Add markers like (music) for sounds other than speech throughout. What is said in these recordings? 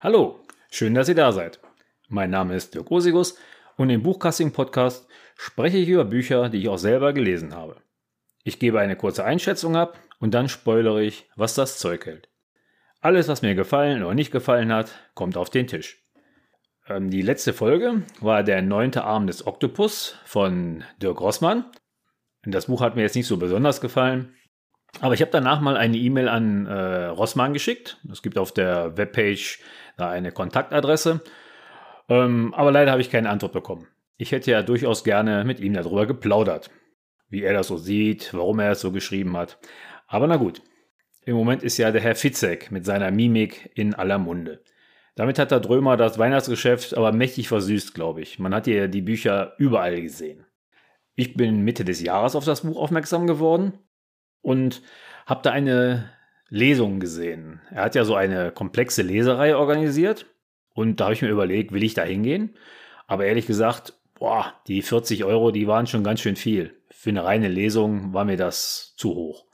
Hallo, schön, dass ihr da seid. Mein Name ist Dirk Osigus und im Buchcasting-Podcast spreche ich über Bücher, die ich auch selber gelesen habe. Ich gebe eine kurze Einschätzung ab und dann spoilere ich, was das Zeug hält. Alles, was mir gefallen oder nicht gefallen hat, kommt auf den Tisch. Ähm, die letzte Folge war der neunte Arm des Oktopus von Dirk Rossmann. Das Buch hat mir jetzt nicht so besonders gefallen. Aber ich habe danach mal eine E-Mail an äh, Rossmann geschickt. Es gibt auf der Webpage eine Kontaktadresse. Ähm, aber leider habe ich keine Antwort bekommen. Ich hätte ja durchaus gerne mit ihm darüber geplaudert, wie er das so sieht, warum er es so geschrieben hat. Aber na gut. Im Moment ist ja der Herr Fitzek mit seiner Mimik in aller Munde. Damit hat der Drömer das Weihnachtsgeschäft aber mächtig versüßt, glaube ich. Man hat ja die Bücher überall gesehen. Ich bin Mitte des Jahres auf das Buch aufmerksam geworden und habe da eine Lesung gesehen. Er hat ja so eine komplexe Leserei organisiert und da habe ich mir überlegt, will ich da hingehen? Aber ehrlich gesagt, boah, die 40 Euro, die waren schon ganz schön viel. Für eine reine Lesung war mir das zu hoch.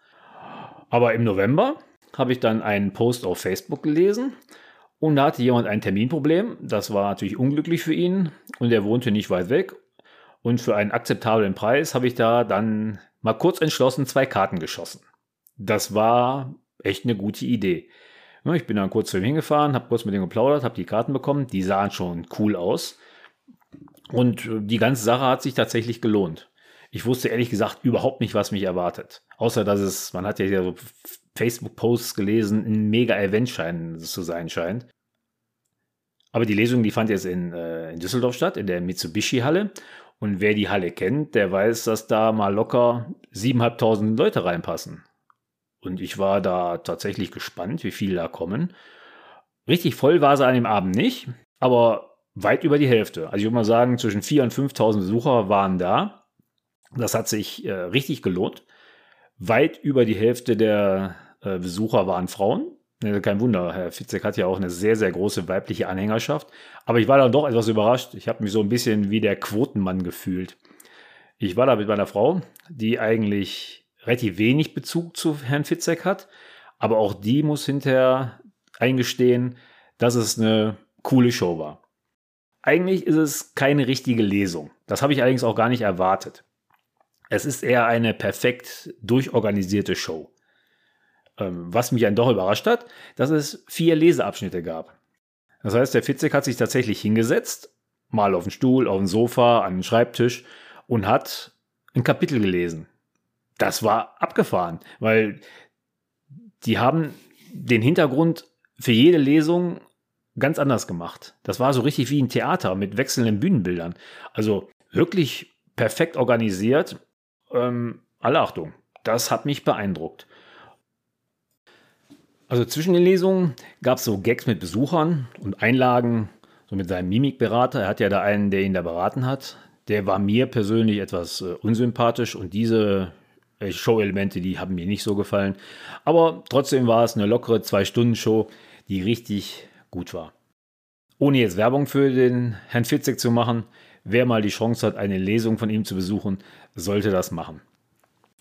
Aber im November habe ich dann einen Post auf Facebook gelesen und da hatte jemand ein Terminproblem. Das war natürlich unglücklich für ihn und er wohnte nicht weit weg. Und für einen akzeptablen Preis habe ich da dann mal kurz entschlossen zwei Karten geschossen. Das war echt eine gute Idee. Ich bin dann kurz zu ihm hingefahren, habe kurz mit ihm geplaudert, habe die Karten bekommen. Die sahen schon cool aus. Und äh, die ganze Sache hat sich tatsächlich gelohnt. Ich wusste ehrlich gesagt überhaupt nicht, was mich erwartet. Außer dass es, man hat ja so Facebook-Posts gelesen, ein mega-Event zu sein scheint. Aber die Lesung, die fand jetzt in, äh, in Düsseldorf statt, in der Mitsubishi-Halle. Und wer die Halle kennt, der weiß, dass da mal locker 7.500 Leute reinpassen. Und ich war da tatsächlich gespannt, wie viele da kommen. Richtig voll war sie an dem Abend nicht, aber weit über die Hälfte. Also ich würde mal sagen, zwischen 4.000 und 5.000 Besucher waren da. Das hat sich äh, richtig gelohnt. Weit über die Hälfte der äh, Besucher waren Frauen. Kein Wunder, Herr Fitzek hat ja auch eine sehr, sehr große weibliche Anhängerschaft. Aber ich war dann doch etwas überrascht. Ich habe mich so ein bisschen wie der Quotenmann gefühlt. Ich war da mit meiner Frau, die eigentlich relativ wenig Bezug zu Herrn Fitzek hat. Aber auch die muss hinterher eingestehen, dass es eine coole Show war. Eigentlich ist es keine richtige Lesung. Das habe ich allerdings auch gar nicht erwartet. Es ist eher eine perfekt durchorganisierte Show. Ähm, was mich dann doch überrascht hat, dass es vier Leseabschnitte gab. Das heißt, der Fitzek hat sich tatsächlich hingesetzt, mal auf den Stuhl, auf den Sofa, an den Schreibtisch und hat ein Kapitel gelesen. Das war abgefahren, weil die haben den Hintergrund für jede Lesung ganz anders gemacht. Das war so richtig wie ein Theater mit wechselnden Bühnenbildern. Also wirklich perfekt organisiert. Ähm, alle Achtung, das hat mich beeindruckt. Also zwischen den Lesungen gab es so Gags mit Besuchern und Einlagen, so mit seinem Mimikberater. Er hat ja da einen, der ihn da beraten hat. Der war mir persönlich etwas äh, unsympathisch und diese äh, Show-Elemente, die haben mir nicht so gefallen. Aber trotzdem war es eine lockere Zwei-Stunden-Show, die richtig gut war. Ohne jetzt Werbung für den Herrn Fitzek zu machen, wer mal die Chance hat, eine Lesung von ihm zu besuchen, sollte das machen.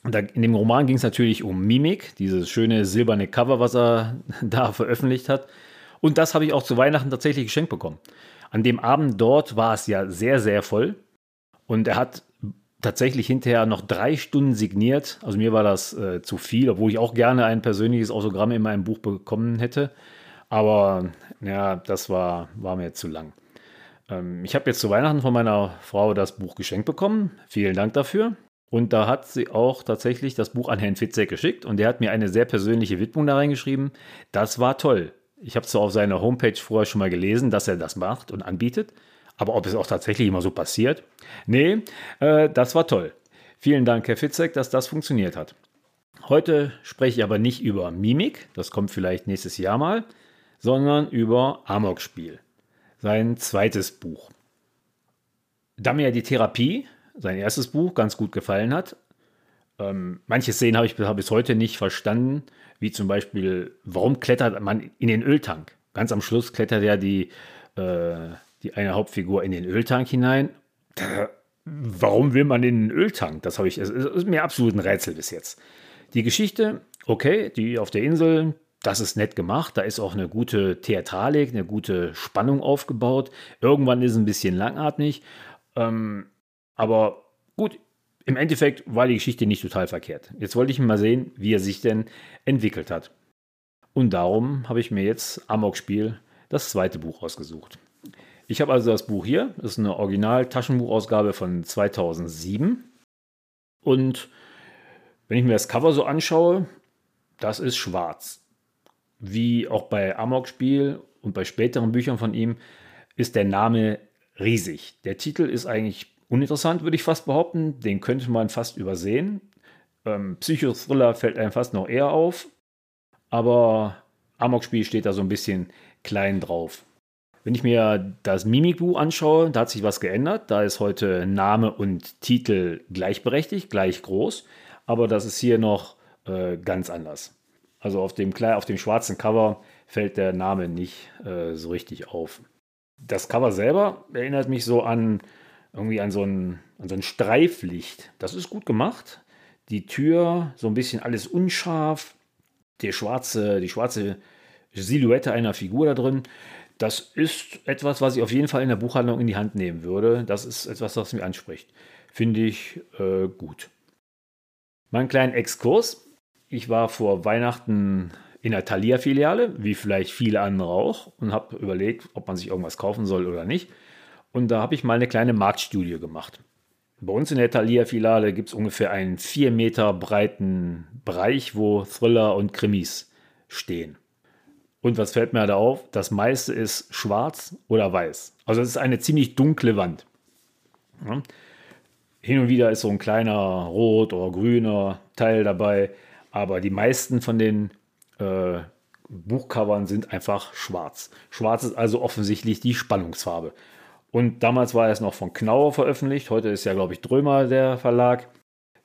In dem Roman ging es natürlich um Mimik, dieses schöne silberne Cover, was er (laughs) da veröffentlicht hat. Und das habe ich auch zu Weihnachten tatsächlich geschenkt bekommen. An dem Abend dort war es ja sehr, sehr voll. Und er hat tatsächlich hinterher noch drei Stunden signiert. Also mir war das äh, zu viel, obwohl ich auch gerne ein persönliches Autogramm in meinem Buch bekommen hätte. Aber ja, das war, war mir zu lang. Ähm, ich habe jetzt zu Weihnachten von meiner Frau das Buch geschenkt bekommen. Vielen Dank dafür. Und da hat sie auch tatsächlich das Buch an Herrn Fitzek geschickt und der hat mir eine sehr persönliche Widmung da reingeschrieben. Das war toll. Ich habe zwar auf seiner Homepage vorher schon mal gelesen, dass er das macht und anbietet, aber ob es auch tatsächlich immer so passiert? Nee, äh, das war toll. Vielen Dank, Herr Fitzek, dass das funktioniert hat. Heute spreche ich aber nicht über Mimik, das kommt vielleicht nächstes Jahr mal, sondern über Amok-Spiel, sein zweites Buch. Da mir die Therapie sein erstes Buch ganz gut gefallen hat. Ähm, manche Szenen habe ich bis heute nicht verstanden, wie zum Beispiel, warum klettert man in den Öltank? Ganz am Schluss klettert ja die, äh, die eine Hauptfigur in den Öltank hinein. Warum will man in den Öltank? Das habe ich, es ist mir absolut ein Rätsel bis jetzt. Die Geschichte, okay, die auf der Insel, das ist nett gemacht. Da ist auch eine gute Theatralik, eine gute Spannung aufgebaut. Irgendwann ist es ein bisschen langatmig. Ähm, aber gut, im Endeffekt war die Geschichte nicht total verkehrt. Jetzt wollte ich mal sehen, wie er sich denn entwickelt hat. Und darum habe ich mir jetzt Amok-Spiel, das zweite Buch, ausgesucht. Ich habe also das Buch hier. Das ist eine Original-Taschenbuchausgabe von 2007. Und wenn ich mir das Cover so anschaue, das ist schwarz. Wie auch bei Amok-Spiel und bei späteren Büchern von ihm ist der Name riesig. Der Titel ist eigentlich uninteressant, würde ich fast behaupten. Den könnte man fast übersehen. Ähm, Psychothriller fällt einem fast noch eher auf. Aber Amok-Spiel steht da so ein bisschen klein drauf. Wenn ich mir das Mimikbuch anschaue, da hat sich was geändert. Da ist heute Name und Titel gleichberechtigt, gleich groß. Aber das ist hier noch äh, ganz anders. Also auf dem, auf dem schwarzen Cover fällt der Name nicht äh, so richtig auf. Das Cover selber erinnert mich so an irgendwie an so, ein, an so ein Streiflicht. Das ist gut gemacht. Die Tür, so ein bisschen alles unscharf. Der schwarze, die schwarze Silhouette einer Figur da drin. Das ist etwas, was ich auf jeden Fall in der Buchhandlung in die Hand nehmen würde. Das ist etwas, was mich anspricht. Finde ich äh, gut. Mein kleinen Exkurs. Ich war vor Weihnachten in der Thalia-Filiale, wie vielleicht viele andere auch, und habe überlegt, ob man sich irgendwas kaufen soll oder nicht. Und da habe ich mal eine kleine Marktstudie gemacht. Bei uns in der Thalia-Filiale gibt es ungefähr einen vier Meter breiten Bereich, wo Thriller und Krimis stehen. Und was fällt mir da auf? Das meiste ist schwarz oder weiß. Also es ist eine ziemlich dunkle Wand. Ja. Hin und wieder ist so ein kleiner rot oder grüner Teil dabei, aber die meisten von den äh, Buchcovern sind einfach schwarz. Schwarz ist also offensichtlich die Spannungsfarbe. Und damals war es noch von Knauer veröffentlicht. Heute ist ja, glaube ich, Drömer der Verlag.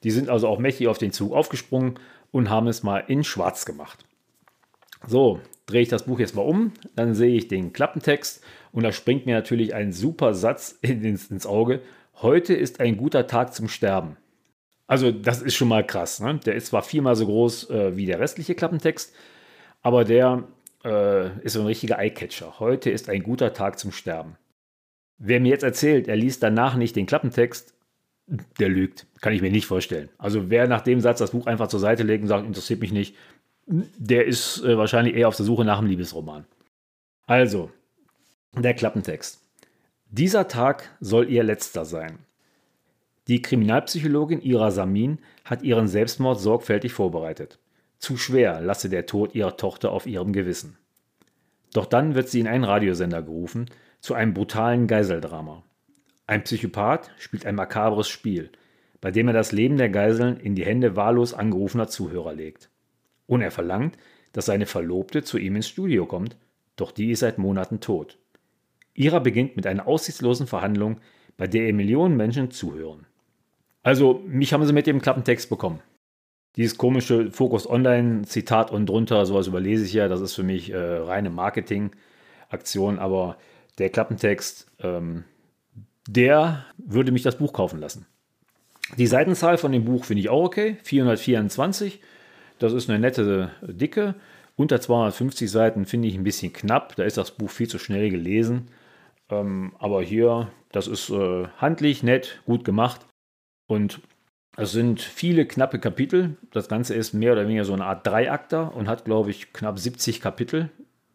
Die sind also auch mächtig auf den Zug aufgesprungen und haben es mal in schwarz gemacht. So, drehe ich das Buch jetzt mal um, dann sehe ich den Klappentext und da springt mir natürlich ein super Satz ins, ins Auge. Heute ist ein guter Tag zum Sterben. Also das ist schon mal krass. Ne? Der ist zwar viermal so groß äh, wie der restliche Klappentext, aber der äh, ist so ein richtiger Eyecatcher. Heute ist ein guter Tag zum Sterben. Wer mir jetzt erzählt, er liest danach nicht den Klappentext, der lügt. Kann ich mir nicht vorstellen. Also wer nach dem Satz das Buch einfach zur Seite legt und sagt, interessiert mich nicht, der ist äh, wahrscheinlich eher auf der Suche nach einem Liebesroman. Also, der Klappentext. Dieser Tag soll ihr letzter sein. Die Kriminalpsychologin Ira Samin hat ihren Selbstmord sorgfältig vorbereitet. Zu schwer lasse der Tod ihrer Tochter auf ihrem Gewissen. Doch dann wird sie in einen Radiosender gerufen, zu einem brutalen Geiseldrama. Ein Psychopath spielt ein makabres Spiel, bei dem er das Leben der Geiseln in die Hände wahllos angerufener Zuhörer legt. Und er verlangt, dass seine Verlobte zu ihm ins Studio kommt, doch die ist seit Monaten tot. Ira beginnt mit einer aussichtslosen Verhandlung, bei der ihr Millionen Menschen zuhören. Also, mich haben sie mit dem Klappentext bekommen. Dieses komische Focus Online Zitat und drunter, sowas überlese ich ja, das ist für mich äh, reine Marketing-Aktion, aber der Klappentext, ähm, der würde mich das Buch kaufen lassen. Die Seitenzahl von dem Buch finde ich auch okay, 424. Das ist eine nette Dicke. Unter 250 Seiten finde ich ein bisschen knapp. Da ist das Buch viel zu schnell gelesen. Ähm, aber hier, das ist äh, handlich, nett, gut gemacht. Und es sind viele knappe Kapitel. Das Ganze ist mehr oder weniger so eine Art Dreiakter und hat, glaube ich, knapp 70 Kapitel.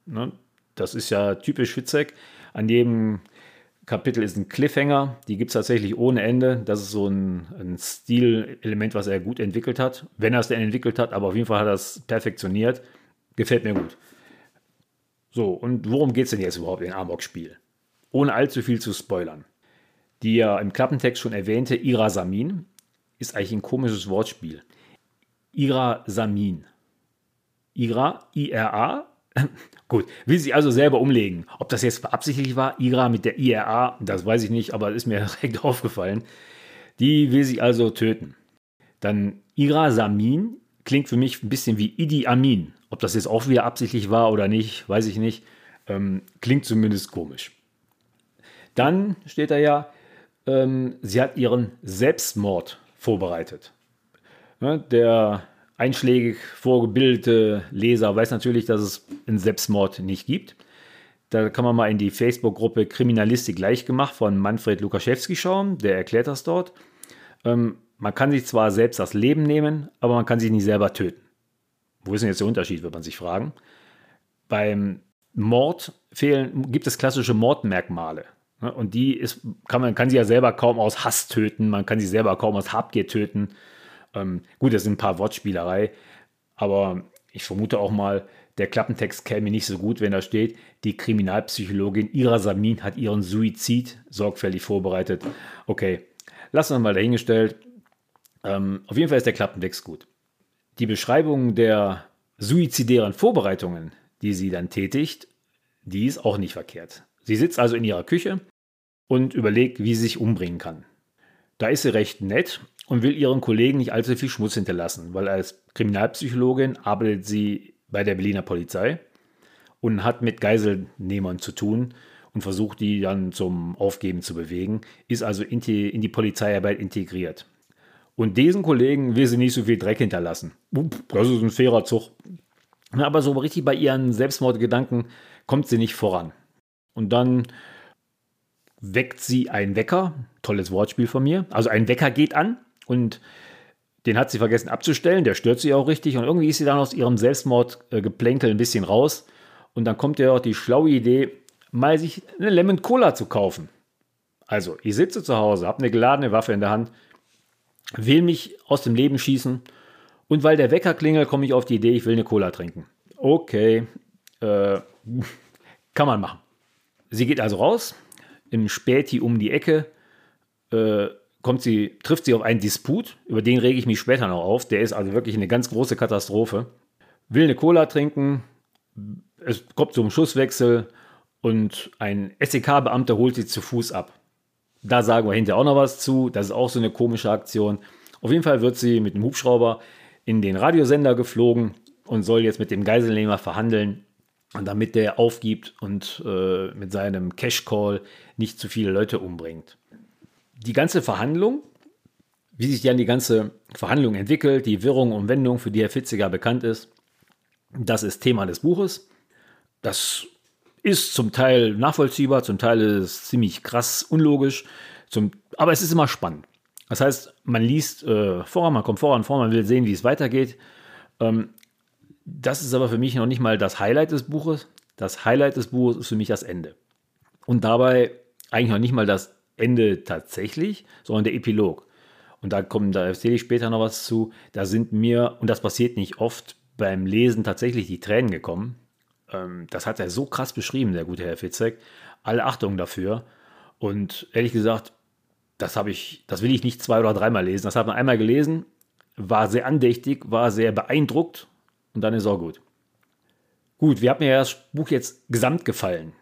Ne? Das ist ja typisch Fitzek. An jedem Kapitel ist ein Cliffhanger. Die gibt es tatsächlich ohne Ende. Das ist so ein, ein Stilelement, was er gut entwickelt hat. Wenn er es denn entwickelt hat, aber auf jeden Fall hat er es perfektioniert. Gefällt mir gut. So, und worum geht es denn jetzt überhaupt in Amok-Spiel? Ohne allzu viel zu spoilern. Die ja im Klappentext schon erwähnte Ira Samin ist eigentlich ein komisches Wortspiel. Ira Samin. Ira, I-R-A, (laughs) Gut, will sie also selber umlegen. Ob das jetzt beabsichtigt war, IRA mit der IRA, das weiß ich nicht, aber ist mir (laughs) direkt aufgefallen. Die will sie also töten. Dann Ira Samin klingt für mich ein bisschen wie Idi Amin. Ob das jetzt auch wieder absichtlich war oder nicht, weiß ich nicht. Ähm, klingt zumindest komisch. Dann steht da ja, ähm, sie hat ihren Selbstmord vorbereitet. Ne, der einschlägig vorgebildete Leser weiß natürlich, dass es einen Selbstmord nicht gibt. Da kann man mal in die Facebook-Gruppe Kriminalistik leicht gemacht von Manfred Lukaschewski schauen. Der erklärt das dort. Ähm, man kann sich zwar selbst das Leben nehmen, aber man kann sich nicht selber töten. Wo ist denn jetzt der Unterschied, wird man sich fragen. Beim Mord fehlen, gibt es klassische Mordmerkmale. Ne? Und die ist, kann man kann sie ja selber kaum aus Hass töten, man kann sie selber kaum aus Habgier töten. Ähm, gut, das sind ein paar Wortspielerei, aber ich vermute auch mal, der Klappentext käme nicht so gut, wenn da steht, die Kriminalpsychologin Ira Samin hat ihren Suizid sorgfältig vorbereitet. Okay, lassen wir mal dahingestellt. Ähm, auf jeden Fall ist der Klappentext gut. Die Beschreibung der suizidären Vorbereitungen, die sie dann tätigt, die ist auch nicht verkehrt. Sie sitzt also in ihrer Küche und überlegt, wie sie sich umbringen kann. Da ist sie recht nett und will ihren Kollegen nicht allzu viel Schmutz hinterlassen, weil als Kriminalpsychologin arbeitet sie bei der Berliner Polizei und hat mit Geiselnehmern zu tun und versucht, die dann zum Aufgeben zu bewegen, ist also in die, in die Polizeiarbeit integriert. Und diesen Kollegen will sie nicht so viel Dreck hinterlassen. Das ist ein fairer Zug. Aber so richtig bei ihren Selbstmordgedanken kommt sie nicht voran. Und dann weckt sie einen Wecker. Tolles Wortspiel von mir. Also ein Wecker geht an und den hat sie vergessen abzustellen. Der stört sie auch richtig. Und irgendwie ist sie dann aus ihrem Selbstmordgeplänkel ein bisschen raus. Und dann kommt ihr auch die schlaue Idee, mal sich eine Lemon Cola zu kaufen. Also, ich sitze zu Hause, habe eine geladene Waffe in der Hand, will mich aus dem Leben schießen. Und weil der Wecker klingelt, komme ich auf die Idee, ich will eine Cola trinken. Okay, äh, (laughs) kann man machen. Sie geht also raus, im Späti um die Ecke, äh, kommt sie, trifft sie auf einen Disput, über den rege ich mich später noch auf. Der ist also wirklich eine ganz große Katastrophe. Will eine Cola trinken, es kommt zum Schusswechsel und ein SEK-Beamter holt sie zu Fuß ab. Da sagen wir hinterher auch noch was zu. Das ist auch so eine komische Aktion. Auf jeden Fall wird sie mit dem Hubschrauber in den Radiosender geflogen und soll jetzt mit dem Geiselnehmer verhandeln, damit der aufgibt und äh, mit seinem Cash Call nicht zu viele Leute umbringt. Die ganze Verhandlung, wie sich dann die ganze Verhandlung entwickelt, die Wirrung und Wendung, für die Herr Fitziger bekannt ist, das ist Thema des Buches. Das ist zum Teil nachvollziehbar, zum Teil ist es ziemlich krass unlogisch, zum, aber es ist immer spannend. Das heißt, man liest äh, vor, man kommt voran, vor, man will sehen, wie es weitergeht. Ähm, das ist aber für mich noch nicht mal das Highlight des Buches. Das Highlight des Buches ist für mich das Ende. Und dabei eigentlich noch nicht mal das Ende tatsächlich, sondern der Epilog. Und da kommen, da erzähle ich später noch was zu. Da sind mir, und das passiert nicht oft, beim Lesen tatsächlich die Tränen gekommen. Ähm, das hat er so krass beschrieben, der gute Herr Fitzek. Alle Achtung dafür. Und ehrlich gesagt, das habe ich, das will ich nicht zwei oder dreimal lesen. Das hat man einmal gelesen, war sehr andächtig, war sehr beeindruckt und dann ist auch gut. Gut, wie hat mir das Buch jetzt gesamt gefallen?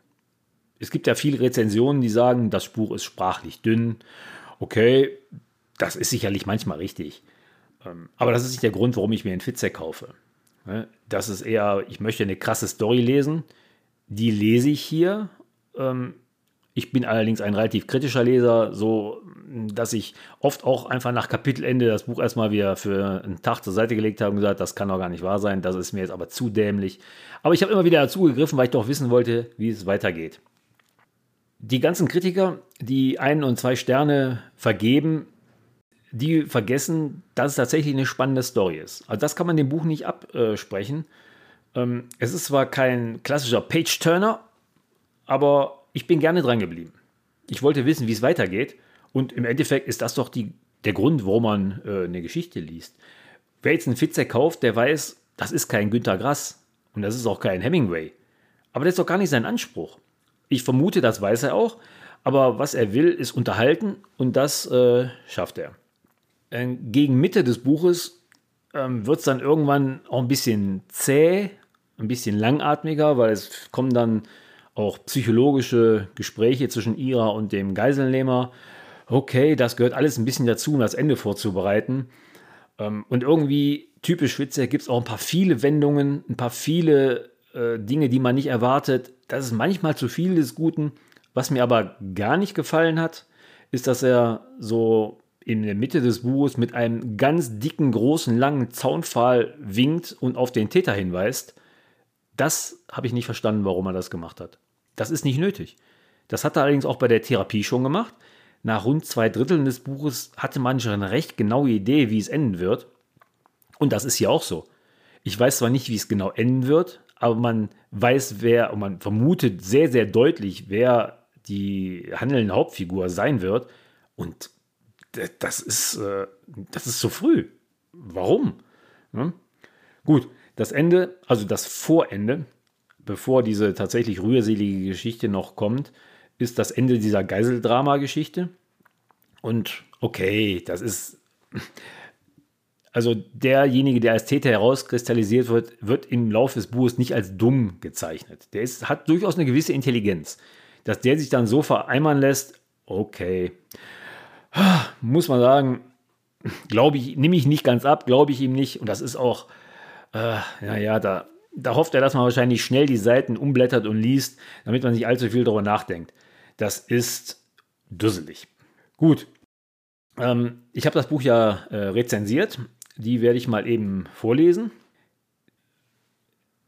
Es gibt ja viele Rezensionen, die sagen, das Buch ist sprachlich dünn. Okay, das ist sicherlich manchmal richtig. Ähm, aber das ist nicht der Grund, warum ich mir einen Fitzek kaufe. Ne? Das ist eher, ich möchte eine krasse Story lesen. Die lese ich hier. Ähm, ich bin allerdings ein relativ kritischer Leser, so dass ich oft auch einfach nach Kapitelende das Buch erstmal wieder für einen Tag zur Seite gelegt habe und gesagt, das kann doch gar nicht wahr sein, das ist mir jetzt aber zu dämlich. Aber ich habe immer wieder dazu gegriffen, weil ich doch wissen wollte, wie es weitergeht. Die ganzen Kritiker, die ein und zwei Sterne vergeben, die vergessen, dass es tatsächlich eine spannende Story ist. Also das kann man dem Buch nicht absprechen. Ähm, es ist zwar kein klassischer Page-Turner, aber ich bin gerne dran geblieben. Ich wollte wissen, wie es weitergeht. Und im Endeffekt ist das doch die, der Grund, warum man äh, eine Geschichte liest. Wer jetzt einen Fitzek kauft, der weiß, das ist kein Günter Grass und das ist auch kein Hemingway. Aber das ist doch gar nicht sein Anspruch. Ich vermute, das weiß er auch, aber was er will, ist unterhalten und das äh, schafft er. Äh, gegen Mitte des Buches ähm, wird es dann irgendwann auch ein bisschen zäh, ein bisschen langatmiger, weil es kommen dann auch psychologische Gespräche zwischen Ira und dem Geiselnehmer okay, das gehört alles ein bisschen dazu, um das Ende vorzubereiten. Ähm, und irgendwie typisch Schwitzer gibt es auch ein paar viele Wendungen, ein paar viele äh, Dinge, die man nicht erwartet. Das ist manchmal zu viel des Guten. Was mir aber gar nicht gefallen hat, ist, dass er so in der Mitte des Buches mit einem ganz dicken, großen, langen Zaunpfahl winkt und auf den Täter hinweist, das habe ich nicht verstanden, warum er das gemacht hat. Das ist nicht nötig. Das hat er allerdings auch bei der Therapie schon gemacht. Nach rund zwei Dritteln des Buches hatte man schon eine recht genaue Idee, wie es enden wird. Und das ist hier auch so. Ich weiß zwar nicht, wie es genau enden wird, aber man weiß, wer, und man vermutet sehr, sehr deutlich, wer die handelnde Hauptfigur sein wird. Und das ist, äh, das ist zu früh. Warum? Ne? Gut, das Ende, also das Vorende, bevor diese tatsächlich rührselige Geschichte noch kommt, ist das Ende dieser Geiseldrama-Geschichte. Und okay, das ist. Also derjenige, der als Täter herauskristallisiert wird, wird im Laufe des Buches nicht als dumm gezeichnet. Der ist, hat durchaus eine gewisse Intelligenz. Dass der sich dann so vereinbaren lässt, okay. Muss man sagen, glaube ich, nehme ich nicht ganz ab, glaube ich ihm nicht. Und das ist auch, äh, naja, da, da hofft er, dass man wahrscheinlich schnell die Seiten umblättert und liest, damit man nicht allzu viel darüber nachdenkt. Das ist dusselig. Gut. Ähm, ich habe das Buch ja äh, rezensiert. Die werde ich mal eben vorlesen.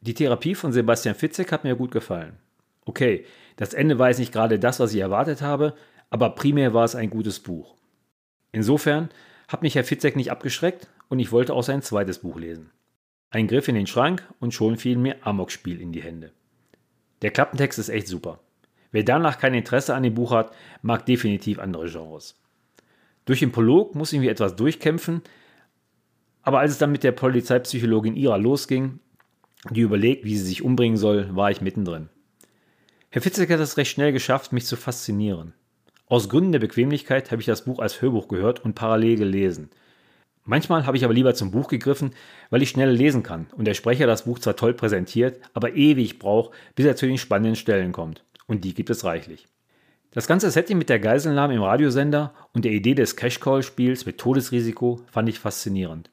Die Therapie von Sebastian Fitzek hat mir gut gefallen. Okay, das Ende war jetzt nicht gerade das, was ich erwartet habe, aber primär war es ein gutes Buch. Insofern hat mich Herr Fitzek nicht abgeschreckt und ich wollte auch sein zweites Buch lesen. Ein Griff in den Schrank und schon fiel mir Amok-Spiel in die Hände. Der Klappentext ist echt super. Wer danach kein Interesse an dem Buch hat, mag definitiv andere Genres. Durch den Prolog muss ich mir etwas durchkämpfen, aber als es dann mit der Polizeipsychologin Ira losging, die überlegt, wie sie sich umbringen soll, war ich mittendrin. Herr Fitzek hat es recht schnell geschafft, mich zu faszinieren. Aus Gründen der Bequemlichkeit habe ich das Buch als Hörbuch gehört und parallel gelesen. Manchmal habe ich aber lieber zum Buch gegriffen, weil ich schneller lesen kann und der Sprecher das Buch zwar toll präsentiert, aber ewig braucht, bis er zu den spannenden Stellen kommt. Und die gibt es reichlich. Das ganze Setting mit der Geiselnahme im Radiosender und der Idee des Cash-Call-Spiels mit Todesrisiko fand ich faszinierend.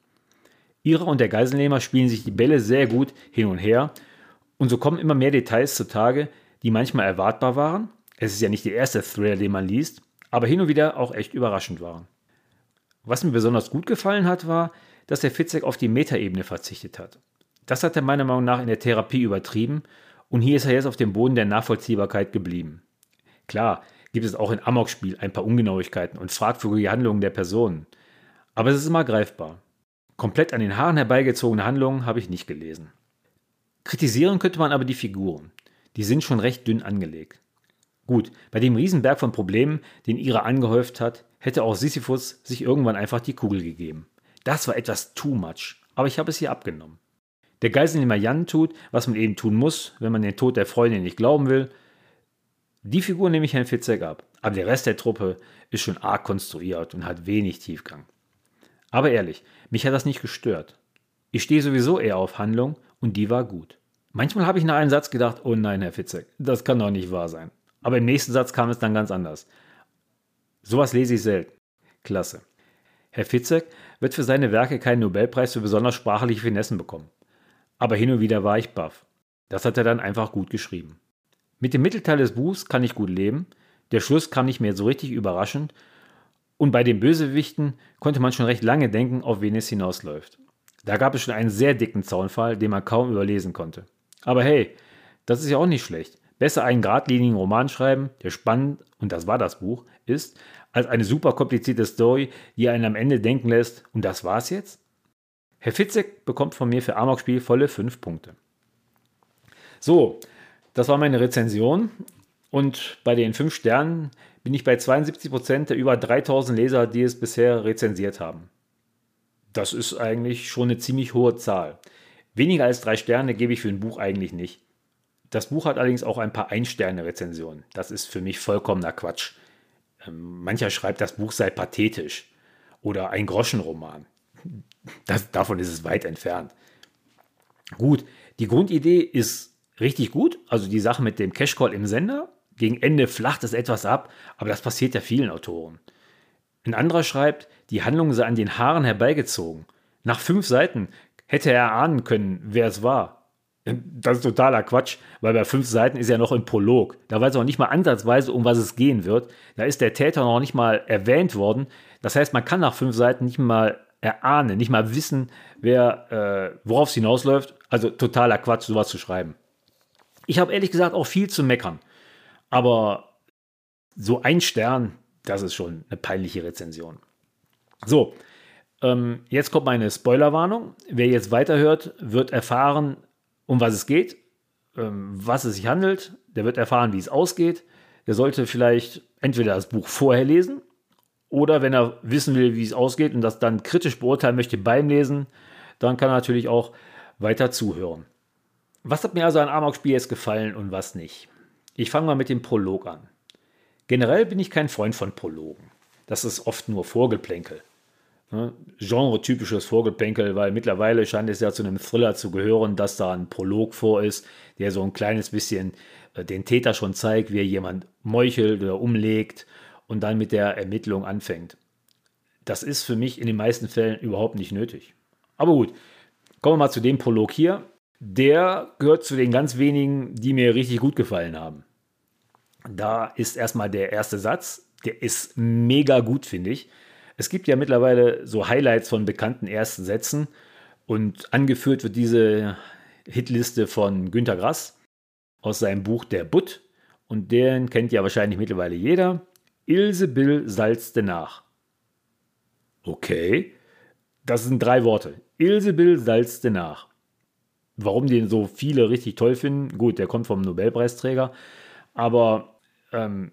Ira und der Geiselnehmer spielen sich die Bälle sehr gut hin und her und so kommen immer mehr Details zutage, die manchmal erwartbar waren. Es ist ja nicht der erste Thriller, den man liest, aber hin und wieder auch echt überraschend waren. Was mir besonders gut gefallen hat, war, dass der Fitzek auf die Metaebene verzichtet hat. Das hat er meiner Meinung nach in der Therapie übertrieben und hier ist er jetzt auf dem Boden der Nachvollziehbarkeit geblieben. Klar, gibt es auch in Amok-Spiel ein paar Ungenauigkeiten und fragwürdige Handlungen der Personen. Aber es ist immer greifbar. Komplett an den Haaren herbeigezogene Handlungen habe ich nicht gelesen. Kritisieren könnte man aber die Figuren. Die sind schon recht dünn angelegt. Gut, bei dem Riesenberg von Problemen, den Ira angehäuft hat, hätte auch Sisyphus sich irgendwann einfach die Kugel gegeben. Das war etwas too much, aber ich habe es hier abgenommen. Der Geiselnehmer Jan tut, was man eben tun muss, wenn man den Tod der Freundin nicht glauben will, die Figur nehme ich Herrn Fitzek ab, aber der Rest der Truppe ist schon arg konstruiert und hat wenig Tiefgang. Aber ehrlich, mich hat das nicht gestört. Ich stehe sowieso eher auf Handlung und die war gut. Manchmal habe ich nach einem Satz gedacht, oh nein, Herr Fitzek, das kann doch nicht wahr sein. Aber im nächsten Satz kam es dann ganz anders. Sowas lese ich selten. Klasse. Herr Fitzek wird für seine Werke keinen Nobelpreis für besonders sprachliche Finessen bekommen. Aber hin und wieder war ich baff. Das hat er dann einfach gut geschrieben. Mit dem Mittelteil des Buchs kann ich gut leben. Der Schluss kam nicht mehr so richtig überraschend. Und bei den Bösewichten konnte man schon recht lange denken, auf wen es hinausläuft. Da gab es schon einen sehr dicken Zaunfall, den man kaum überlesen konnte. Aber hey, das ist ja auch nicht schlecht. Besser einen geradlinigen Roman schreiben, der spannend, und das war das Buch, ist, als eine super komplizierte Story, die einen am Ende denken lässt, und das war's jetzt? Herr Fitzek bekommt von mir für Amok-Spiel volle 5 Punkte. So, das war meine Rezension. Und bei den 5 Sternen bin ich bei 72 Prozent der über 3000 Leser, die es bisher rezensiert haben. Das ist eigentlich schon eine ziemlich hohe Zahl. Weniger als drei Sterne gebe ich für ein Buch eigentlich nicht. Das Buch hat allerdings auch ein paar Ein-Sterne-Rezensionen. Das ist für mich vollkommener Quatsch. Ähm, mancher schreibt, das Buch sei pathetisch oder ein Groschenroman. Das, davon ist es weit entfernt. Gut, die Grundidee ist richtig gut. Also die Sache mit dem Cash-Call im Sender. Gegen Ende flacht es etwas ab, aber das passiert ja vielen Autoren. Ein anderer schreibt, die Handlung sei an den Haaren herbeigezogen. Nach fünf Seiten hätte er ahnen können, wer es war. Das ist totaler Quatsch, weil bei fünf Seiten ist ja noch ein Prolog. Da weiß er auch nicht mal ansatzweise, um was es gehen wird. Da ist der Täter noch nicht mal erwähnt worden. Das heißt, man kann nach fünf Seiten nicht mal erahnen, nicht mal wissen, wer, äh, worauf es hinausläuft. Also totaler Quatsch, sowas zu schreiben. Ich habe ehrlich gesagt auch viel zu meckern. Aber so ein Stern, das ist schon eine peinliche Rezension. So, ähm, jetzt kommt meine Spoilerwarnung. Wer jetzt weiterhört, wird erfahren, um was es geht, ähm, was es sich handelt. Der wird erfahren, wie es ausgeht. Der sollte vielleicht entweder das Buch vorher lesen oder wenn er wissen will, wie es ausgeht und das dann kritisch beurteilen möchte beim Lesen, dann kann er natürlich auch weiter zuhören. Was hat mir also an Amok-Spiel jetzt gefallen und was nicht? Ich fange mal mit dem Prolog an. Generell bin ich kein Freund von Prologen. Das ist oft nur Vorgeplänkel. Ne? Genre-typisches Vorgeplänkel, weil mittlerweile scheint es ja zu einem Thriller zu gehören, dass da ein Prolog vor ist, der so ein kleines bisschen äh, den Täter schon zeigt, wie er jemand meuchelt oder umlegt und dann mit der Ermittlung anfängt. Das ist für mich in den meisten Fällen überhaupt nicht nötig. Aber gut, kommen wir mal zu dem Prolog hier. Der gehört zu den ganz wenigen, die mir richtig gut gefallen haben. Da ist erstmal der erste Satz, der ist mega gut, finde ich. Es gibt ja mittlerweile so Highlights von bekannten ersten Sätzen und angeführt wird diese Hitliste von Günter Grass aus seinem Buch Der Butt und den kennt ja wahrscheinlich mittlerweile jeder. Ilse Bill salzte nach. Okay, das sind drei Worte. Ilse Bill salzte nach. Warum den so viele richtig toll finden, gut, der kommt vom Nobelpreisträger, aber ähm,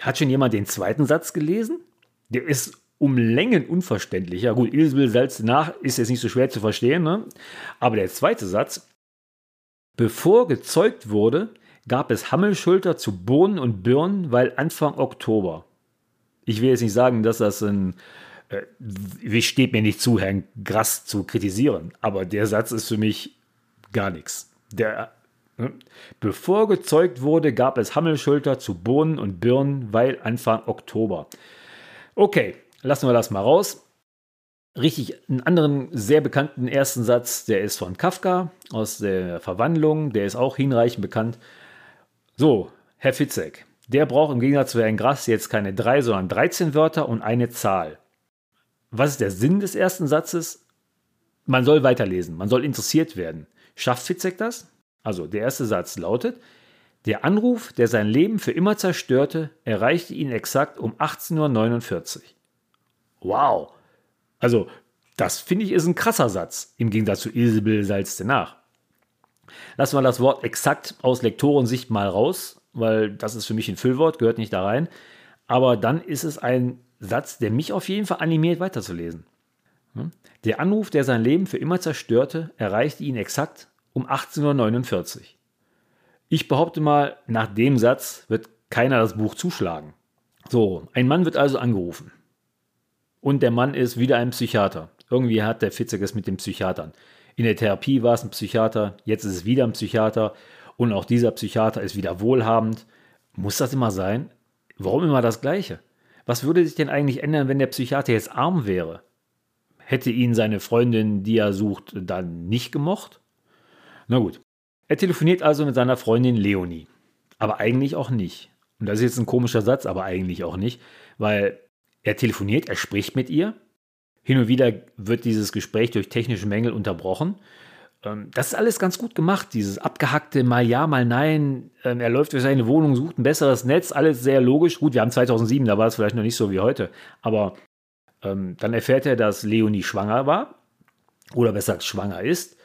hat schon jemand den zweiten Satz gelesen? Der ist um Längen unverständlicher. Gut, Ilse Bill salzte nach, ist jetzt nicht so schwer zu verstehen, ne? aber der zweite Satz, bevor gezeugt wurde, gab es Hammelschulter zu Bohnen und Birnen, weil Anfang Oktober. Ich will jetzt nicht sagen, dass das ein, äh, steht mir nicht zu, Herrn Grass zu kritisieren, aber der Satz ist für mich gar nichts. Der? Bevor gezeugt wurde, gab es Hammelschulter zu Bohnen und Birnen, weil Anfang Oktober. Okay, lassen wir das mal raus. Richtig, einen anderen sehr bekannten ersten Satz, der ist von Kafka aus der Verwandlung, der ist auch hinreichend bekannt. So, Herr Fitzek, der braucht im Gegensatz zu Herrn Grass jetzt keine drei, sondern 13 Wörter und eine Zahl. Was ist der Sinn des ersten Satzes? Man soll weiterlesen, man soll interessiert werden. Schafft Fitzek das? Also, der erste Satz lautet: Der Anruf, der sein Leben für immer zerstörte, erreichte ihn exakt um 18.49 Uhr. Wow! Also, das finde ich ist ein krasser Satz im Gegensatz zu Isabel Salz nach. Lassen wir das Wort exakt aus Lektorensicht mal raus, weil das ist für mich ein Füllwort, gehört nicht da rein. Aber dann ist es ein Satz, der mich auf jeden Fall animiert, weiterzulesen. Hm? Der Anruf, der sein Leben für immer zerstörte, erreichte ihn exakt um 18.49 Uhr. Ich behaupte mal, nach dem Satz wird keiner das Buch zuschlagen. So, ein Mann wird also angerufen. Und der Mann ist wieder ein Psychiater. Irgendwie hat der Fitzek es mit den Psychiatern. In der Therapie war es ein Psychiater, jetzt ist es wieder ein Psychiater und auch dieser Psychiater ist wieder wohlhabend. Muss das immer sein? Warum immer das Gleiche? Was würde sich denn eigentlich ändern, wenn der Psychiater jetzt arm wäre? Hätte ihn seine Freundin, die er sucht, dann nicht gemocht? Na gut. Er telefoniert also mit seiner Freundin Leonie. Aber eigentlich auch nicht. Und das ist jetzt ein komischer Satz, aber eigentlich auch nicht, weil er telefoniert, er spricht mit ihr, hin und wieder wird dieses Gespräch durch technische Mängel unterbrochen. Ähm, das ist alles ganz gut gemacht, dieses abgehackte mal ja, mal nein. Ähm, er läuft durch seine Wohnung, sucht ein besseres Netz, alles sehr logisch. Gut, wir haben 2007, da war es vielleicht noch nicht so wie heute. Aber ähm, dann erfährt er, dass Leonie schwanger war. Oder besser gesagt, schwanger ist.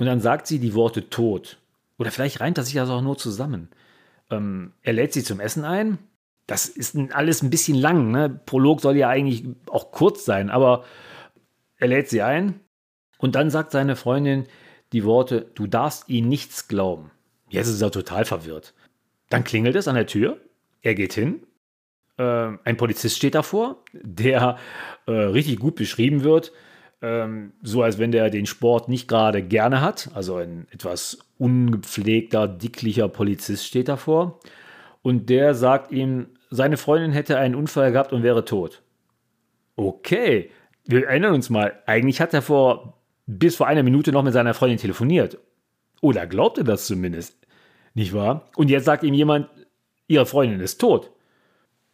Und dann sagt sie die Worte tot. Oder vielleicht reimt das sich das auch nur zusammen. Ähm, er lädt sie zum Essen ein. Das ist alles ein bisschen lang. Ne? Prolog soll ja eigentlich auch kurz sein, aber er lädt sie ein und dann sagt seine Freundin die Worte, du darfst ihm nichts glauben. Jetzt ist er total verwirrt. Dann klingelt es an der Tür, er geht hin, äh, ein Polizist steht davor, der äh, richtig gut beschrieben wird, ähm, so als wenn der den Sport nicht gerade gerne hat. Also ein etwas ungepflegter, dicklicher Polizist steht davor. Und der sagt ihm, seine Freundin hätte einen Unfall gehabt und wäre tot. Okay, wir erinnern uns mal, eigentlich hat er vor bis vor einer Minute noch mit seiner Freundin telefoniert. Oder glaubt er das zumindest? Nicht wahr? Und jetzt sagt ihm jemand, ihre Freundin ist tot.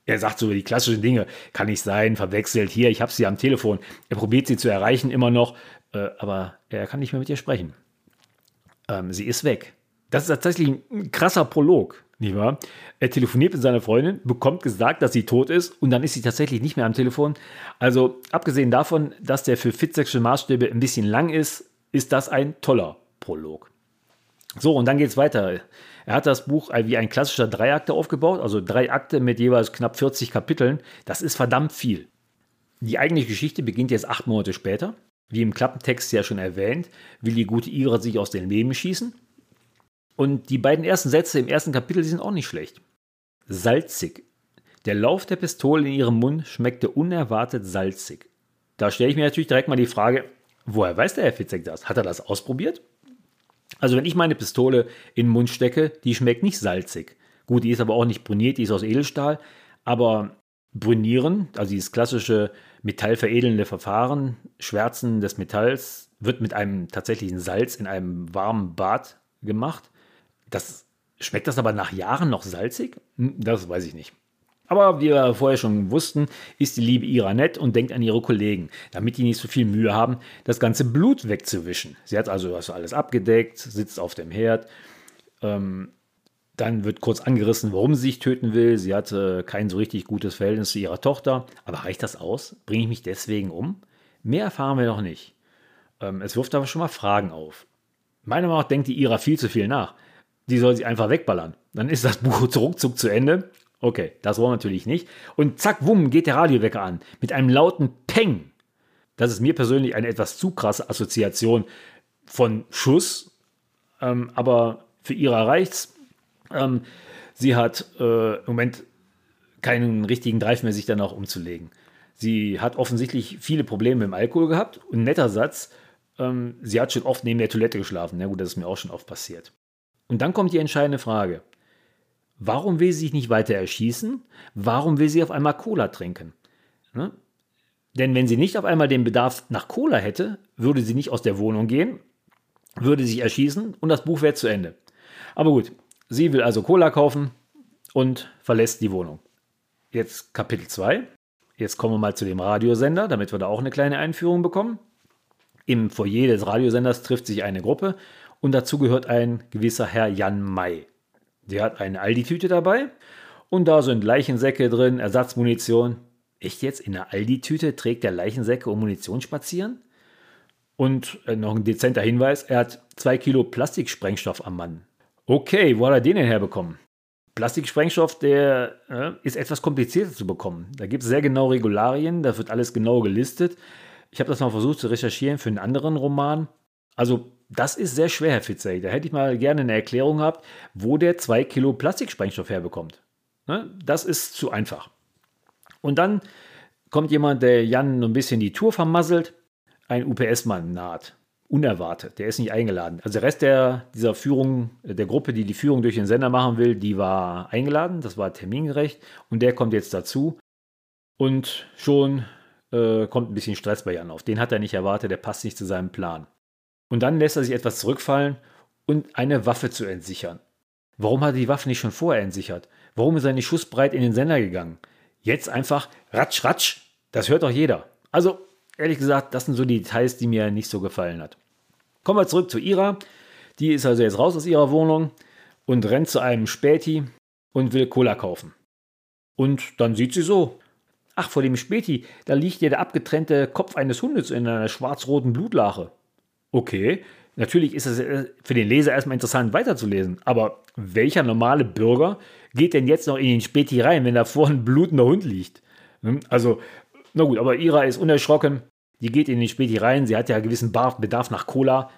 Er sagt so die klassischen Dinge, kann nicht sein, verwechselt, hier, ich habe sie am Telefon. Er probiert sie zu erreichen immer noch, äh, aber er kann nicht mehr mit ihr sprechen. Ähm, sie ist weg. Das ist tatsächlich ein krasser Prolog, nicht wahr? Er telefoniert mit seiner Freundin, bekommt gesagt, dass sie tot ist und dann ist sie tatsächlich nicht mehr am Telefon. Also abgesehen davon, dass der für Fitzek'sche Maßstäbe ein bisschen lang ist, ist das ein toller Prolog. So, und dann geht es weiter. Er hat das Buch wie ein klassischer Dreiakte aufgebaut, also drei Akte mit jeweils knapp 40 Kapiteln. Das ist verdammt viel. Die eigentliche Geschichte beginnt jetzt acht Monate später. Wie im Klappentext ja schon erwähnt, will die gute Ira sich aus dem Leben schießen. Und die beiden ersten Sätze im ersten Kapitel sind auch nicht schlecht. Salzig. Der Lauf der Pistole in ihrem Mund schmeckte unerwartet salzig. Da stelle ich mir natürlich direkt mal die Frage, woher weiß der Herr Fitzek das? Hat er das ausprobiert? Also wenn ich meine Pistole in den Mund stecke, die schmeckt nicht salzig. Gut, die ist aber auch nicht brüniert, die ist aus Edelstahl. Aber brünieren, also dieses klassische metallveredelnde Verfahren, Schwärzen des Metalls, wird mit einem tatsächlichen Salz in einem warmen Bad gemacht. Das schmeckt das aber nach Jahren noch salzig? Hm, das weiß ich nicht. Aber wie wir vorher schon wussten, ist die liebe Ira nett und denkt an ihre Kollegen, damit die nicht so viel Mühe haben, das ganze Blut wegzuwischen. Sie hat also alles abgedeckt, sitzt auf dem Herd. Ähm, dann wird kurz angerissen, warum sie sich töten will. Sie hatte kein so richtig gutes Verhältnis zu ihrer Tochter. Aber reicht das aus? Bringe ich mich deswegen um? Mehr erfahren wir noch nicht. Ähm, es wirft aber schon mal Fragen auf. Meiner Meinung nach denkt die Ira viel zu viel nach. Die soll sie einfach wegballern. Dann ist das Buch (laughs) ruckzuck zu Ende Okay, das wollen wir natürlich nicht. Und zack, wumm, geht der Radiowecker an. Mit einem lauten Peng. Das ist mir persönlich eine etwas zu krasse Assoziation von Schuss. Ähm, aber für Ira reicht's. Ähm, sie hat äh, im Moment keinen richtigen Drive mehr, sich dann auch umzulegen. Sie hat offensichtlich viele Probleme mit dem Alkohol gehabt. Und netter Satz, ähm, sie hat schon oft neben der Toilette geschlafen. Na gut, das ist mir auch schon oft passiert. Und dann kommt die entscheidende Frage. Warum will sie sich nicht weiter erschießen? Warum will sie auf einmal Cola trinken? Ne? Denn wenn sie nicht auf einmal den Bedarf nach Cola hätte, würde sie nicht aus der Wohnung gehen, würde sich erschießen und das Buch wäre zu Ende. Aber gut, sie will also Cola kaufen und verlässt die Wohnung. Jetzt Kapitel 2. Jetzt kommen wir mal zu dem Radiosender, damit wir da auch eine kleine Einführung bekommen. Im Foyer des Radiosenders trifft sich eine Gruppe und dazu gehört ein gewisser Herr Jan May. Der hat eine Aldi-Tüte dabei und da sind Leichensäcke drin, Ersatzmunition. Echt jetzt? In der Aldi-Tüte trägt der Leichensäcke um Munition spazieren? Und äh, noch ein dezenter Hinweis: er hat zwei Kilo Plastiksprengstoff am Mann. Okay, wo hat er den denn herbekommen? Plastiksprengstoff, der äh, ist etwas komplizierter zu bekommen. Da gibt es sehr genau Regularien, da wird alles genau gelistet. Ich habe das mal versucht zu recherchieren für einen anderen Roman. Also das ist sehr schwer, Herr Fitzey. Da hätte ich mal gerne eine Erklärung gehabt, wo der 2 Kilo Plastiksprengstoff herbekommt. Ne? Das ist zu einfach. Und dann kommt jemand, der Jan ein bisschen die Tour vermasselt. Ein UPS-Mann naht. Unerwartet. Der ist nicht eingeladen. Also der Rest der, dieser Führung, der Gruppe, die die Führung durch den Sender machen will, die war eingeladen. Das war termingerecht. Und der kommt jetzt dazu. Und schon äh, kommt ein bisschen Stress bei Jan auf. Den hat er nicht erwartet. Der passt nicht zu seinem Plan. Und dann lässt er sich etwas zurückfallen und eine Waffe zu entsichern. Warum hat er die Waffe nicht schon vorher entsichert? Warum ist er nicht schussbreit in den Sender gegangen? Jetzt einfach ratsch, ratsch. Das hört doch jeder. Also, ehrlich gesagt, das sind so die Details, die mir nicht so gefallen hat. Kommen wir zurück zu Ira. Die ist also jetzt raus aus ihrer Wohnung und rennt zu einem Späti und will Cola kaufen. Und dann sieht sie so. Ach, vor dem Späti, da liegt ja der abgetrennte Kopf eines Hundes in einer schwarz-roten Blutlache. Okay, natürlich ist es äh, für den Leser erstmal interessant weiterzulesen, aber welcher normale Bürger geht denn jetzt noch in den Späti rein, wenn da vorne ein blutender Hund liegt? Hm, also, na gut, aber Ira ist unerschrocken, die geht in den Späti rein, sie hat ja einen gewissen Bedarf nach Cola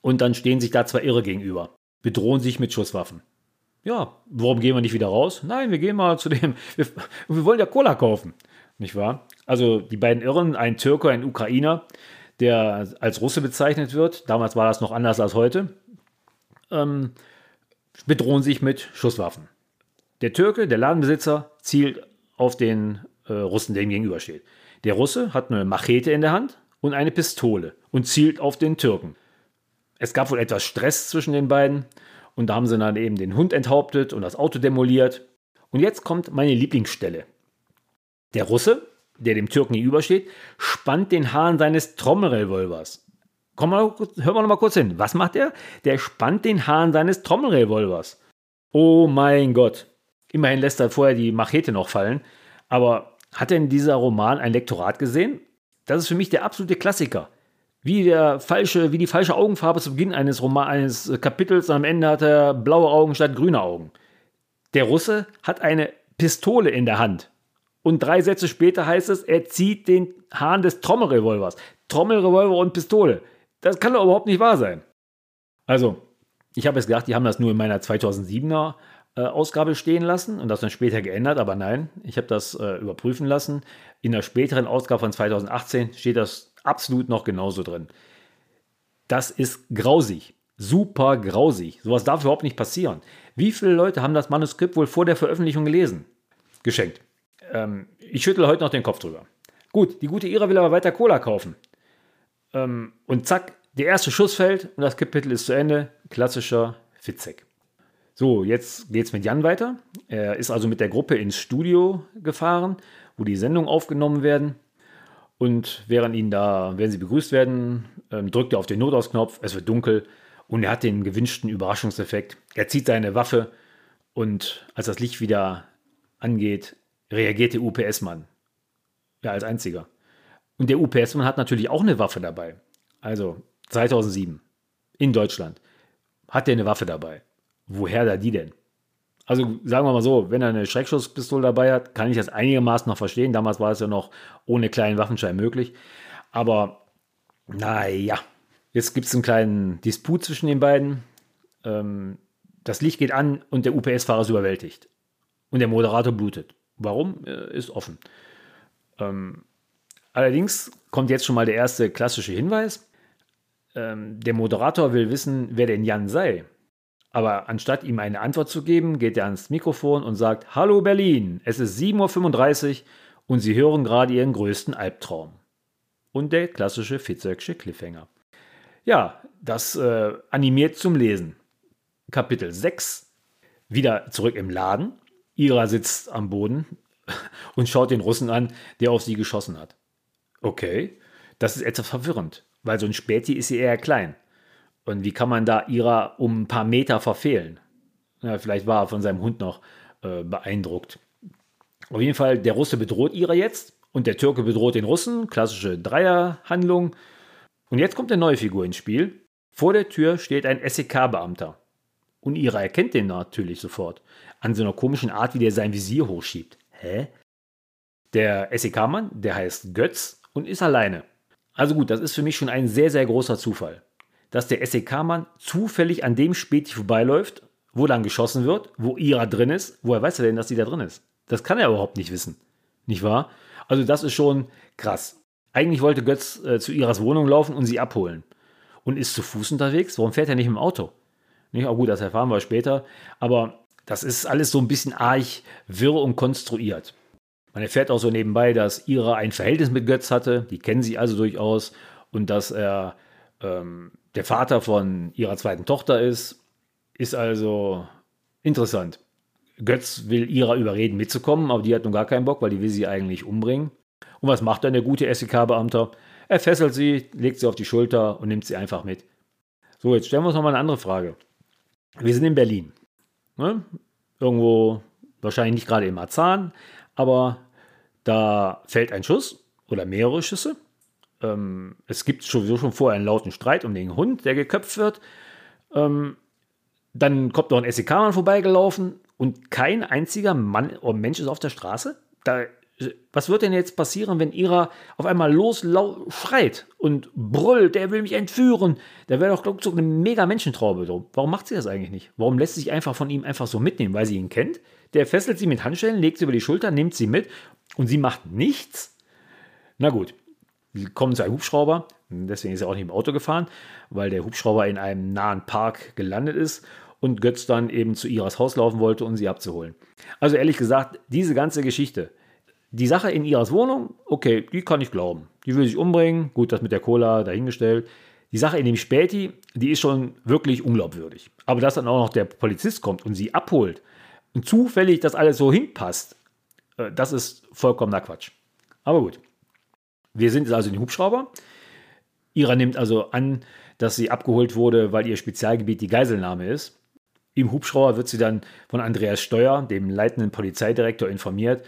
und dann stehen sich da zwei Irre gegenüber, bedrohen sich mit Schusswaffen. Ja, warum gehen wir nicht wieder raus? Nein, wir gehen mal (laughs) zu dem, wir, wir wollen ja Cola kaufen, nicht wahr? Also die beiden Irren, ein Türker, ein Ukrainer, der als Russe bezeichnet wird, damals war das noch anders als heute, ähm, bedrohen sich mit Schusswaffen. Der Türke, der Ladenbesitzer, zielt auf den äh, Russen, der ihm gegenübersteht. Der Russe hat eine Machete in der Hand und eine Pistole und zielt auf den Türken. Es gab wohl etwas Stress zwischen den beiden und da haben sie dann eben den Hund enthauptet und das Auto demoliert. Und jetzt kommt meine Lieblingsstelle. Der Russe, der dem Türken gegenübersteht, spannt den Hahn seines Trommelrevolvers. Komm mal, hör mal noch mal kurz hin. Was macht er? Der spannt den Hahn seines Trommelrevolvers. Oh mein Gott. Immerhin lässt er vorher die Machete noch fallen. Aber hat denn dieser Roman ein Lektorat gesehen? Das ist für mich der absolute Klassiker. Wie, der falsche, wie die falsche Augenfarbe zu Beginn eines, Roman, eines Kapitels, am Ende hat er blaue Augen statt grüne Augen. Der Russe hat eine Pistole in der Hand. Und drei Sätze später heißt es, er zieht den Hahn des Trommelrevolvers. Trommelrevolver und Pistole. Das kann doch überhaupt nicht wahr sein. Also, ich habe jetzt gedacht, die haben das nur in meiner 2007er äh, Ausgabe stehen lassen und das dann später geändert, aber nein, ich habe das äh, überprüfen lassen. In der späteren Ausgabe von 2018 steht das absolut noch genauso drin. Das ist grausig, super grausig. Sowas darf überhaupt nicht passieren. Wie viele Leute haben das Manuskript wohl vor der Veröffentlichung gelesen? Geschenkt. Ähm, ich schüttle heute noch den Kopf drüber. Gut, die gute Ira will aber weiter Cola kaufen. Ähm, und zack, der erste Schuss fällt und das Kapitel ist zu Ende. Klassischer Fitzek. So, jetzt geht's mit Jan weiter. Er ist also mit der Gruppe ins Studio gefahren, wo die Sendungen aufgenommen werden. Und während ihn da, während sie begrüßt werden, ähm, drückt er auf den Notausknopf, es wird dunkel und er hat den gewünschten Überraschungseffekt. Er zieht seine Waffe und als das Licht wieder angeht, reagiert der UPS-Mann. Ja, als einziger. Und der UPS-Mann hat natürlich auch eine Waffe dabei. Also 2007 in Deutschland hat er eine Waffe dabei. Woher da die denn? Also sagen wir mal so, wenn er eine Schreckschusspistole dabei hat, kann ich das einigermaßen noch verstehen. Damals war es ja noch ohne kleinen Waffenschein möglich. Aber naja, jetzt gibt es einen kleinen Disput zwischen den beiden. Ähm, das Licht geht an und der UPS-Fahrer ist überwältigt. Und der Moderator blutet. Warum, äh, ist offen. Ähm, allerdings kommt jetzt schon mal der erste klassische Hinweis. Ähm, der Moderator will wissen, wer denn Jan sei. Aber anstatt ihm eine Antwort zu geben, geht er ans Mikrofon und sagt: Hallo Berlin, es ist 7.35 Uhr und Sie hören gerade Ihren größten Albtraum. Und der klassische Fitzöcksche Cliffhanger. Ja, das äh, animiert zum Lesen. Kapitel 6. Wieder zurück im Laden. Ira sitzt am Boden und schaut den Russen an, der auf sie geschossen hat. Okay, das ist etwas verwirrend, weil so ein Späti ist sie eher klein. Und wie kann man da Ira um ein paar Meter verfehlen? Ja, vielleicht war er von seinem Hund noch äh, beeindruckt. Auf jeden Fall, der Russe bedroht Ira jetzt und der Türke bedroht den Russen. Klassische Dreierhandlung. Und jetzt kommt eine neue Figur ins Spiel. Vor der Tür steht ein SEK-Beamter. Und Ira erkennt den natürlich sofort. An so einer komischen Art, wie der sein Visier hochschiebt. Hä? Der SEK-Mann, der heißt Götz und ist alleine. Also gut, das ist für mich schon ein sehr, sehr großer Zufall dass der SEK-Mann zufällig an dem Späti vorbeiläuft, wo dann geschossen wird, wo Ira drin ist. Woher weiß er denn, dass sie da drin ist? Das kann er überhaupt nicht wissen. Nicht wahr? Also, das ist schon krass. Eigentlich wollte Götz äh, zu Iras Wohnung laufen und sie abholen. Und ist zu Fuß unterwegs? Warum fährt er nicht im Auto? Nicht? Auch gut, das erfahren wir später. Aber das ist alles so ein bisschen arg wirr und konstruiert. Man erfährt auch so nebenbei, dass Ira ein Verhältnis mit Götz hatte. Die kennen sie also durchaus. Und dass er ähm, der Vater von ihrer zweiten Tochter ist, ist also interessant. Götz will ihrer überreden, mitzukommen, aber die hat nun gar keinen Bock, weil die will sie eigentlich umbringen. Und was macht dann der gute SEK-Beamter? Er fesselt sie, legt sie auf die Schulter und nimmt sie einfach mit. So, jetzt stellen wir uns nochmal eine andere Frage. Wir sind in Berlin. Ne? Irgendwo, wahrscheinlich nicht gerade im Marzahn, aber da fällt ein Schuss oder mehrere Schüsse ähm, es gibt sowieso schon vorher einen lauten Streit um den Hund, der geköpft wird. Ähm, dann kommt noch ein SEK-Mann vorbeigelaufen und kein einziger Mann oder Mensch ist auf der Straße. Da, was wird denn jetzt passieren, wenn Ira auf einmal los schreit und brüllt, der will mich entführen? Da wäre doch, so eine mega Menschentraube drum. Warum macht sie das eigentlich nicht? Warum lässt sie sich einfach von ihm einfach so mitnehmen? Weil sie ihn kennt? Der fesselt sie mit Handschellen, legt sie über die Schulter, nimmt sie mit und sie macht nichts? Na gut, kommen zu einem Hubschrauber. Deswegen ist er auch nicht im Auto gefahren, weil der Hubschrauber in einem nahen Park gelandet ist und Götz dann eben zu Iras Haus laufen wollte, um sie abzuholen. Also ehrlich gesagt, diese ganze Geschichte, die Sache in Iras Wohnung, okay, die kann ich glauben. Die will sich umbringen, gut, das mit der Cola dahingestellt. Die Sache in dem Späti, die ist schon wirklich unglaubwürdig. Aber dass dann auch noch der Polizist kommt und sie abholt und zufällig das alles so hinpasst, Äh, das ist vollkommener Quatsch. Aber gut. Wir sind jetzt also in den Hubschrauber. Ira nimmt also an, dass sie abgeholt wurde, weil ihr Spezialgebiet die Geiselnahme ist. Im Hubschrauber wird sie dann von Andreas Steuer, dem leitenden Polizeidirektor, informiert,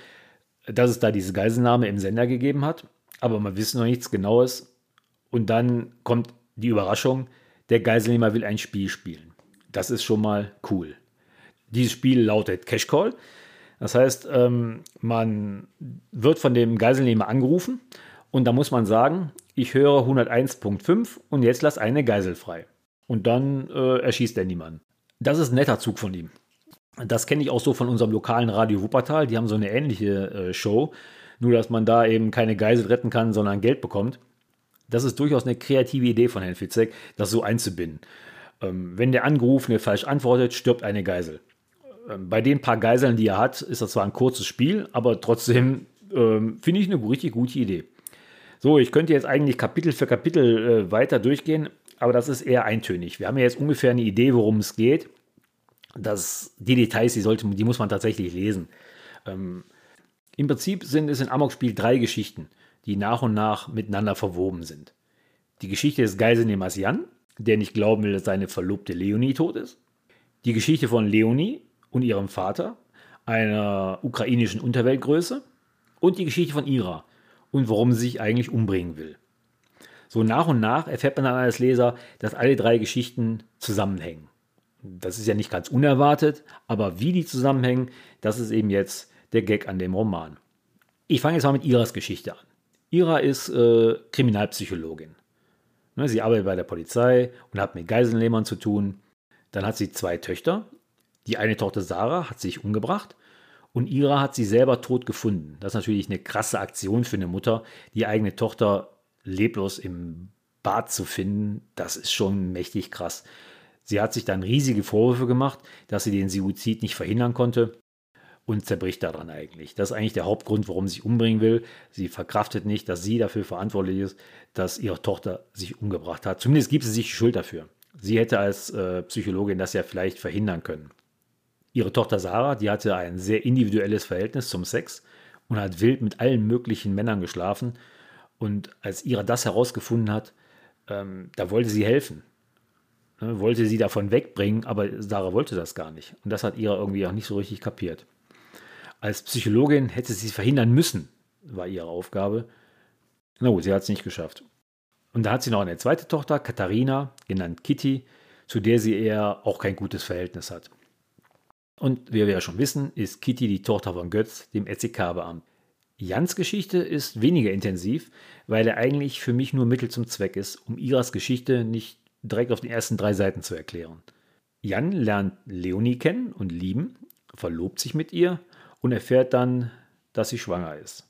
dass es da diese Geiselnahme im Sender gegeben hat. Aber man wissen noch nichts Genaues. Und dann kommt die Überraschung, der Geiselnehmer will ein Spiel spielen. Das ist schon mal cool. Dieses Spiel lautet Cash Call. Das heißt, ähm, man wird von dem Geiselnehmer angerufen und da muss man sagen, ich höre 101.5 und jetzt lass eine Geisel frei. Und dann äh, erschießt er niemanden. Das ist ein netter Zug von ihm. Das kenne ich auch so von unserem lokalen Radio Wuppertal. Die haben so eine ähnliche äh, Show. Nur, dass man da eben keine Geisel retten kann, sondern Geld bekommt. Das ist durchaus eine kreative Idee von Herrn Fitzek, das so einzubinden. Ähm, wenn der Angerufene falsch antwortet, stirbt eine Geisel. Ähm, bei den paar Geiseln, die er hat, ist das zwar ein kurzes Spiel, aber trotzdem ähm, finde ich eine richtig gute Idee. So, ich könnte jetzt eigentlich Kapitel für Kapitel äh, weiter durchgehen, aber das ist eher eintönig. Wir haben ja jetzt ungefähr eine Idee, worum es geht. Das, die Details, die, sollte, die muss man tatsächlich lesen. Ähm, Im Prinzip sind es in Amok-Spiel drei Geschichten die nach und nach miteinander verwoben sind. Die Geschichte des Geiselnehmers Jan, der nicht glauben will, dass seine Verlobte Leonie tot ist. Die Geschichte von Leonie und ihrem Vater, einer ukrainischen Unterweltgröße. Und die Geschichte von Ira und warum sie sich eigentlich umbringen will. So nach und nach erfährt man dann als Leser, dass alle drei Geschichten zusammenhängen. Das ist ja nicht ganz unerwartet, aber wie die zusammenhängen, das ist eben jetzt der Gag an dem Roman. Ich fange jetzt mal mit Iras Geschichte an. Ira ist äh, Kriminalpsychologin. Ne, sie arbeitet bei der Polizei und hat mit Geiselnehmern zu tun. Dann hat sie zwei Töchter. Die eine Tochter Sarah hat sich umgebracht und Ira hat sie selber tot gefunden. Das ist natürlich eine krasse Aktion für eine Mutter, die eigene Tochter leblos im Bad zu finden. Das ist schon mächtig krass. Sie hat sich dann riesige Vorwürfe gemacht, dass sie den Suizid nicht verhindern konnte und zerbricht daran eigentlich. Das ist eigentlich der Hauptgrund, warum sie sich umbringen will. Sie verkraftet nicht, dass sie dafür verantwortlich ist, dass ihre Tochter sich umgebracht hat. Zumindest gibt sie sich Schuld dafür. Sie hätte als äh, Psychologin das ja vielleicht verhindern können. Ihre Tochter Sarah, die hatte ein sehr individuelles Verhältnis zum Sex und hat wild mit allen möglichen Männern geschlafen. Und als Ira das herausgefunden hat, ähm, da wollte sie helfen. Ne, wollte sie davon wegbringen, aber Sarah wollte das gar nicht. Und das hat Ira irgendwie auch nicht so richtig kapiert. Als Psychologin hätte sie es verhindern müssen, war ihre Aufgabe. Na gut, sie hat es nicht geschafft. Und da hat sie noch eine zweite Tochter, Katharina, genannt Kitty, zu der sie eher auch kein gutes Verhältnis hat. Und wie wir ja schon wissen, ist Kitty die Tochter von Götz, dem SEK-Beamten. Jans Geschichte ist weniger intensiv, weil er eigentlich für mich nur Mittel zum Zweck ist, um Iras Geschichte nicht direkt auf den ersten drei Seiten zu erklären. Jan lernt Leonie kennen und lieben, verlobt sich mit ihr und erfährt dann, dass sie schwanger ist.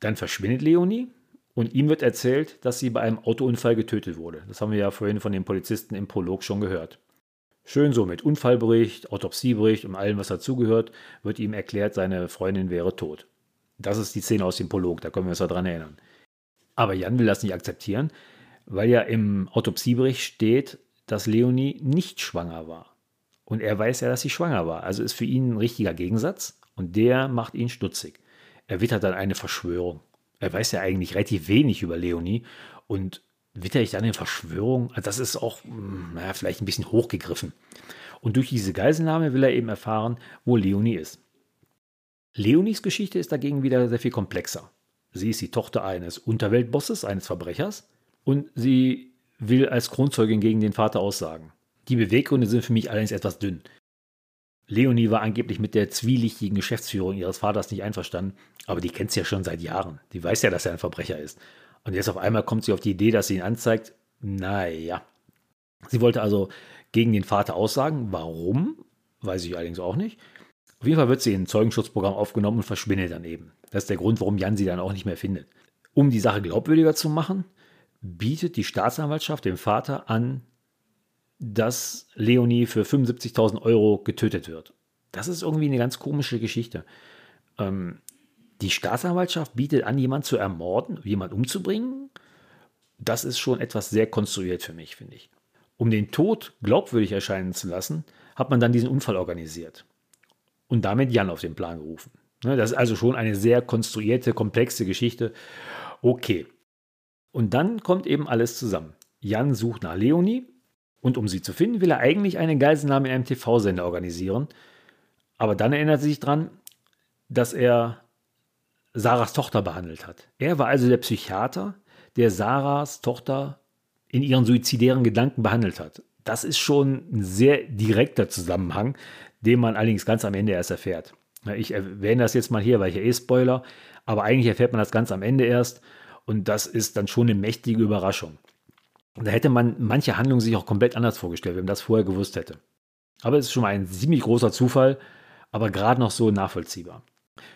Dann verschwindet Leonie und ihm wird erzählt, dass sie bei einem Autounfall getötet wurde. Das haben wir ja vorhin von den Polizisten im Prolog schon gehört. Schön so mit Unfallbericht, Autopsiebericht und allem, was dazugehört, wird ihm erklärt, seine Freundin wäre tot. Das ist die Szene aus dem Prolog, da können wir uns daran erinnern. Aber Jan will das nicht akzeptieren, weil ja im Autopsiebericht steht, dass Leonie nicht schwanger war. Und er weiß ja, dass sie schwanger war. Also ist für ihn ein richtiger Gegensatz. Und der macht ihn stutzig. Er wittert dann eine Verschwörung. Er weiß ja eigentlich relativ wenig über Leonie und witter ich dann eine Verschwörung? Also das ist auch hm, naja, vielleicht ein bisschen hochgegriffen. Und durch diese Geiselnahme will er eben erfahren, wo Leonie ist. Leonies Geschichte ist dagegen wieder sehr viel komplexer. Sie ist die Tochter eines Unterweltbosses, eines Verbrechers, und sie will als Kronzeugin gegen den Vater aussagen. Die Beweggründe sind für mich allerdings etwas dünn. Leonie war angeblich mit der zwielichtigen Geschäftsführung ihres Vaters nicht einverstanden, aber die kennt sie ja schon seit Jahren. Die weiß ja, dass er ein Verbrecher ist. Und jetzt auf einmal kommt sie auf die Idee, dass sie ihn anzeigt. Naja. Sie wollte also gegen den Vater aussagen. Warum? Weiß ich allerdings auch nicht. Auf jeden Fall wird sie in ein Zeugenschutzprogramm aufgenommen und verschwindet dann eben. Das ist der Grund, warum Jan sie dann auch nicht mehr findet. Um die Sache glaubwürdiger zu machen, bietet die Staatsanwaltschaft dem Vater an, dass Leonie für 75.000 Euro getötet wird. Das ist irgendwie eine ganz komische Geschichte. Ähm, die Staatsanwaltschaft bietet an, jemanden zu ermorden, jemanden umzubringen. Das ist schon etwas sehr konstruiert für mich, finde ich. Um den Tod glaubwürdig erscheinen zu lassen, hat man dann diesen Unfall organisiert und damit Jan auf den Plan gerufen. Ne, das ist also schon eine sehr konstruierte, komplexe Geschichte. Okay. Und dann kommt eben alles zusammen. Jan sucht nach Leonie und um sie zu finden, will er eigentlich eine Geiselnahme in einem TV-Sender organisieren. Aber dann erinnert er sich dran, dass er Sarahs Tochter behandelt hat. Er war also der Psychiater, der Sarahs Tochter in ihren suizidären Gedanken behandelt hat. Das ist schon ein sehr direkter Zusammenhang, den man allerdings ganz am Ende erst erfährt. Ich erwähne das jetzt mal hier, weil ich ja eh Spoiler, aber eigentlich erfährt man das ganz am Ende erst und das ist dann schon eine mächtige Überraschung. Da hätte man manche Handlungen sich auch komplett anders vorgestellt, wenn man das vorher gewusst hätte. Aber es ist schon mal ein ziemlich großer Zufall, aber gerade noch so nachvollziehbar.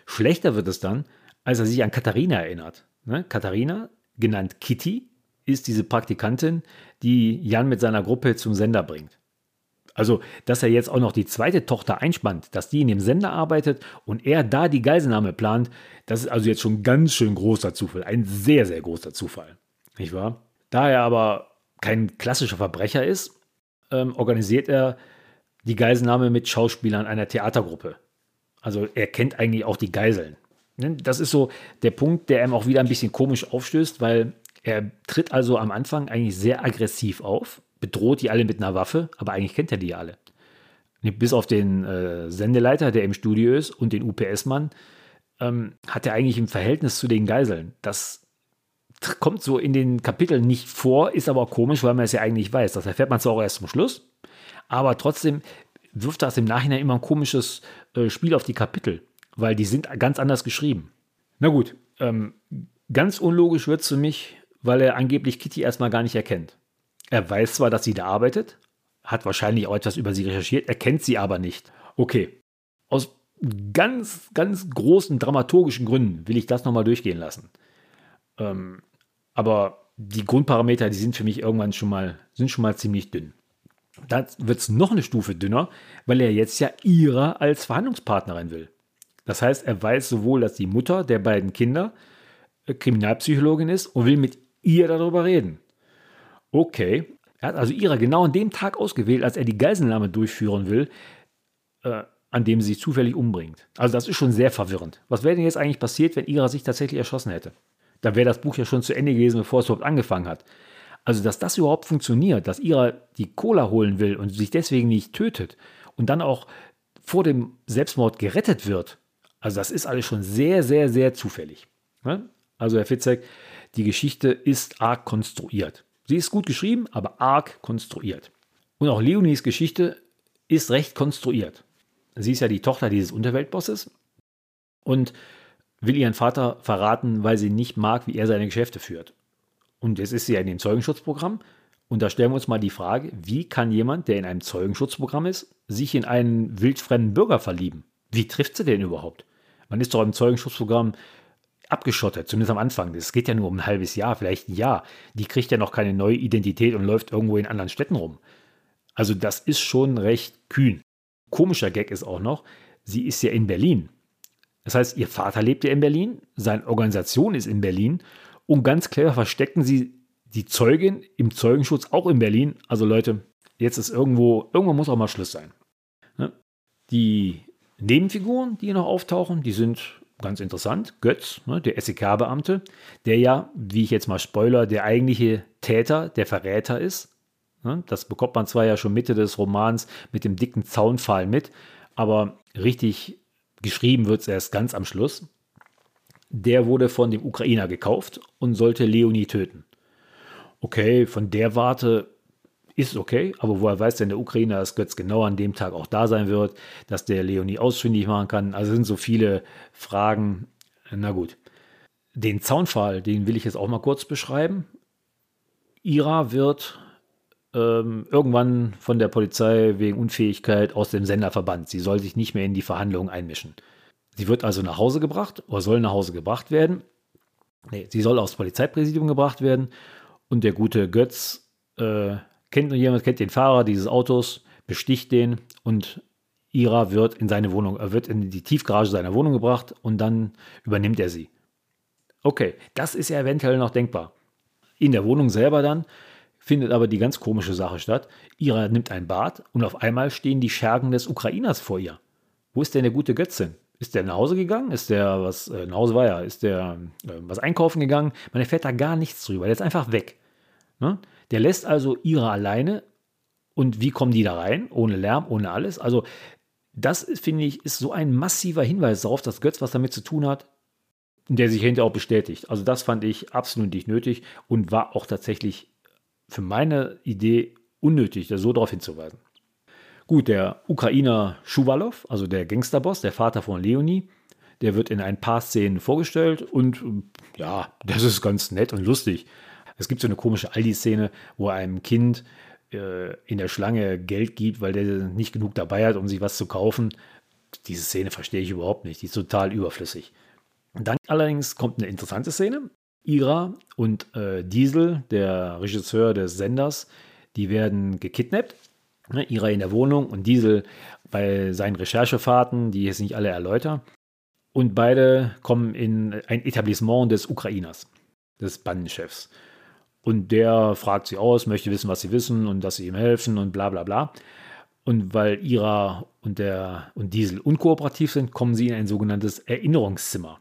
Schlechter wird es dann, als er sich an Katharina erinnert. Ne? Katharina, genannt Kitty, ist diese Praktikantin, die Jan mit seiner Gruppe zum Sender bringt. Also, dass er jetzt auch noch die zweite Tochter einspannt, dass die in dem Sender arbeitet und er da die Geiselnahme plant, das ist also jetzt schon ganz schön großer Zufall. Ein sehr, sehr großer Zufall. Nicht wahr? Da er aber kein klassischer Verbrecher ist, ähm, organisiert er die Geiselnahme mit Schauspielern einer Theatergruppe. Also er kennt eigentlich auch die Geiseln. Ne, das ist so der Punkt, der ihm auch wieder ein bisschen komisch aufstößt, weil er tritt also am Anfang eigentlich sehr aggressiv auf, bedroht die alle mit einer Waffe, aber eigentlich kennt er die alle. Bis auf den äh, Sendeleiter, der im Studio ist, und den UPS-Mann, ähm, hat er eigentlich im Verhältnis zu den Geiseln. Das kommt so in den Kapiteln nicht vor, ist aber auch komisch, weil man es ja eigentlich weiß. Das erfährt man zwar auch erst zum Schluss, aber trotzdem wirft das im Nachhinein immer ein komisches äh, Spiel auf die Kapitel, weil die sind ganz anders geschrieben. Na gut, ähm, ganz unlogisch wird es für mich, weil er angeblich Kitty erstmal gar nicht erkennt. Er weiß zwar, dass sie da arbeitet, hat wahrscheinlich auch etwas über sie recherchiert, er kennt sie aber nicht. Okay, aus ganz, ganz großen dramaturgischen Gründen will ich das nochmal durchgehen lassen. Ähm, aber die Grundparameter, die sind für mich irgendwann schon mal, sind schon mal ziemlich dünn. Dann wird es noch eine Stufe dünner, weil er jetzt ja Ira als Verhandlungspartnerin will. Das heißt, er weiß sowohl, dass die Mutter der beiden Kinder äh, Kriminalpsychologin ist und will mit ihr darüber reden. Okay, er hat also Ira genau an dem Tag ausgewählt, als er die Geiselnahme durchführen will, äh, an dem sie sich zufällig umbringt. Also das ist schon sehr verwirrend. Was wäre denn jetzt eigentlich passiert, wenn Ira sich tatsächlich erschossen hätte? Da wäre das Buch ja schon zu Ende gewesen, bevor es überhaupt angefangen hat. Also, dass das überhaupt funktioniert, dass Ira die Cola holen will und sich deswegen nicht tötet und dann auch vor dem Selbstmord gerettet wird, also das ist alles schon sehr, sehr, sehr zufällig. Ne? Also, Herr Fitzek, die Geschichte ist arg konstruiert. Sie ist gut geschrieben, aber arg konstruiert. Und auch Leonies Geschichte ist recht konstruiert. Sie ist ja die Tochter dieses Unterweltbosses und will ihren Vater verraten, weil sie nicht mag, wie er seine Geschäfte führt. Und jetzt ist sie ja in dem Zeugenschutzprogramm. Und da stellen wir uns mal die Frage, wie kann jemand, der in einem Zeugenschutzprogramm ist, sich in einen wildfremden Bürger verlieben? Wie trifft sie den überhaupt? Man ist doch im Zeugenschutzprogramm abgeschottet, zumindest am Anfang. Das geht ja nur um ein halbes Jahr, vielleicht ein Jahr. Die kriegt ja noch keine neue Identität und läuft irgendwo in anderen Städten rum. Also das ist schon recht kühn. Komischer Gag ist auch noch, sie ist ja in Berlin. Das heißt, ihr Vater lebt ja in Berlin, seine Organisation ist in Berlin und ganz clever verstecken sie die Zeugin im Zeugenschutz auch in Berlin. Also Leute, jetzt ist irgendwo, irgendwo muss auch mal Schluss sein. Ne? Die Nebenfiguren, die noch auftauchen, die sind ganz interessant. Götz, ne, der SEK-Beamte, der ja, wie ich jetzt mal spoiler, der eigentliche Täter, der Verräter ist. Ne? Das bekommt man zwar ja schon Mitte des Romans mit dem dicken Zaunpfahl mit, aber richtig geschrieben wird es erst ganz am Schluss. Der wurde von dem Ukrainer gekauft und sollte Leonie töten. Okay, von der Warte ist okay, aber woher weiß denn der Ukrainer, dass Götz genau an dem Tag auch da sein wird, dass der Leonie ausfindig machen kann? Also sind so viele Fragen. Na gut. Den Zaunfall, den will ich jetzt auch mal kurz beschreiben. Ira wird ähm, irgendwann von der Polizei wegen Unfähigkeit aus dem Sender verbannt. Sie soll sich nicht mehr in die Verhandlungen einmischen. Sie wird also nach Hause gebracht oder soll nach Hause gebracht werden. Nee, sie soll aufs Polizeipräsidium gebracht werden und der gute Götz äh, kennt nur jemand, kennt den Fahrer dieses Autos, besticht den und Ira wird in seine Wohnung, er wird in die Tiefgarage seiner Wohnung gebracht und dann übernimmt er sie. Okay, das ist ja eventuell noch denkbar. In der Wohnung selber dann findet aber die ganz komische Sache statt. Ira nimmt ein Bad und auf einmal stehen die Schergen des Ukrainers vor ihr. Wo ist denn der gute Götzin? Ist der nach Hause gegangen? Ist der was, äh, nach Hause war ja, ist der äh, was einkaufen gegangen? Man erfährt da gar nichts drüber. Der ist einfach weg. Ne? Der lässt also Ira alleine. Und wie kommen die da rein? Ohne Lärm, ohne alles. Also, das finde ich, ist so ein massiver Hinweis darauf, dass Götz was damit zu tun hat, der sich hinterher auch bestätigt. Also, das fand ich absolut nicht nötig und war auch tatsächlich für meine Idee unnötig, da so darauf hinzuweisen. Gut, der Ukrainer Schuwalow, also der Gangsterboss, der Vater von Leonie, der wird in ein paar Szenen vorgestellt und ja, das ist ganz nett und lustig. Es gibt so eine komische Aldi-Szene, wo einem Kind äh, in der Schlange Geld gibt, weil der nicht genug dabei hat, um sich was zu kaufen. Diese Szene verstehe ich überhaupt nicht. Die ist total überflüssig. Dann allerdings kommt eine interessante Szene. Ira und äh, Diesel, der Regisseur des Senders, die werden gekidnappt. Ne, Ira in der Wohnung und Diesel bei seinen Recherchefahrten, die ich jetzt nicht alle erläutern. Und beide kommen in ein Etablissement des Ukrainers, des Bandenchefs. Und der fragt sie aus, möchte wissen, was sie wissen und dass sie ihm helfen und bla bla bla. Und weil Ira und, der, und Diesel unkooperativ sind, kommen sie in ein sogenanntes Erinnerungszimmer.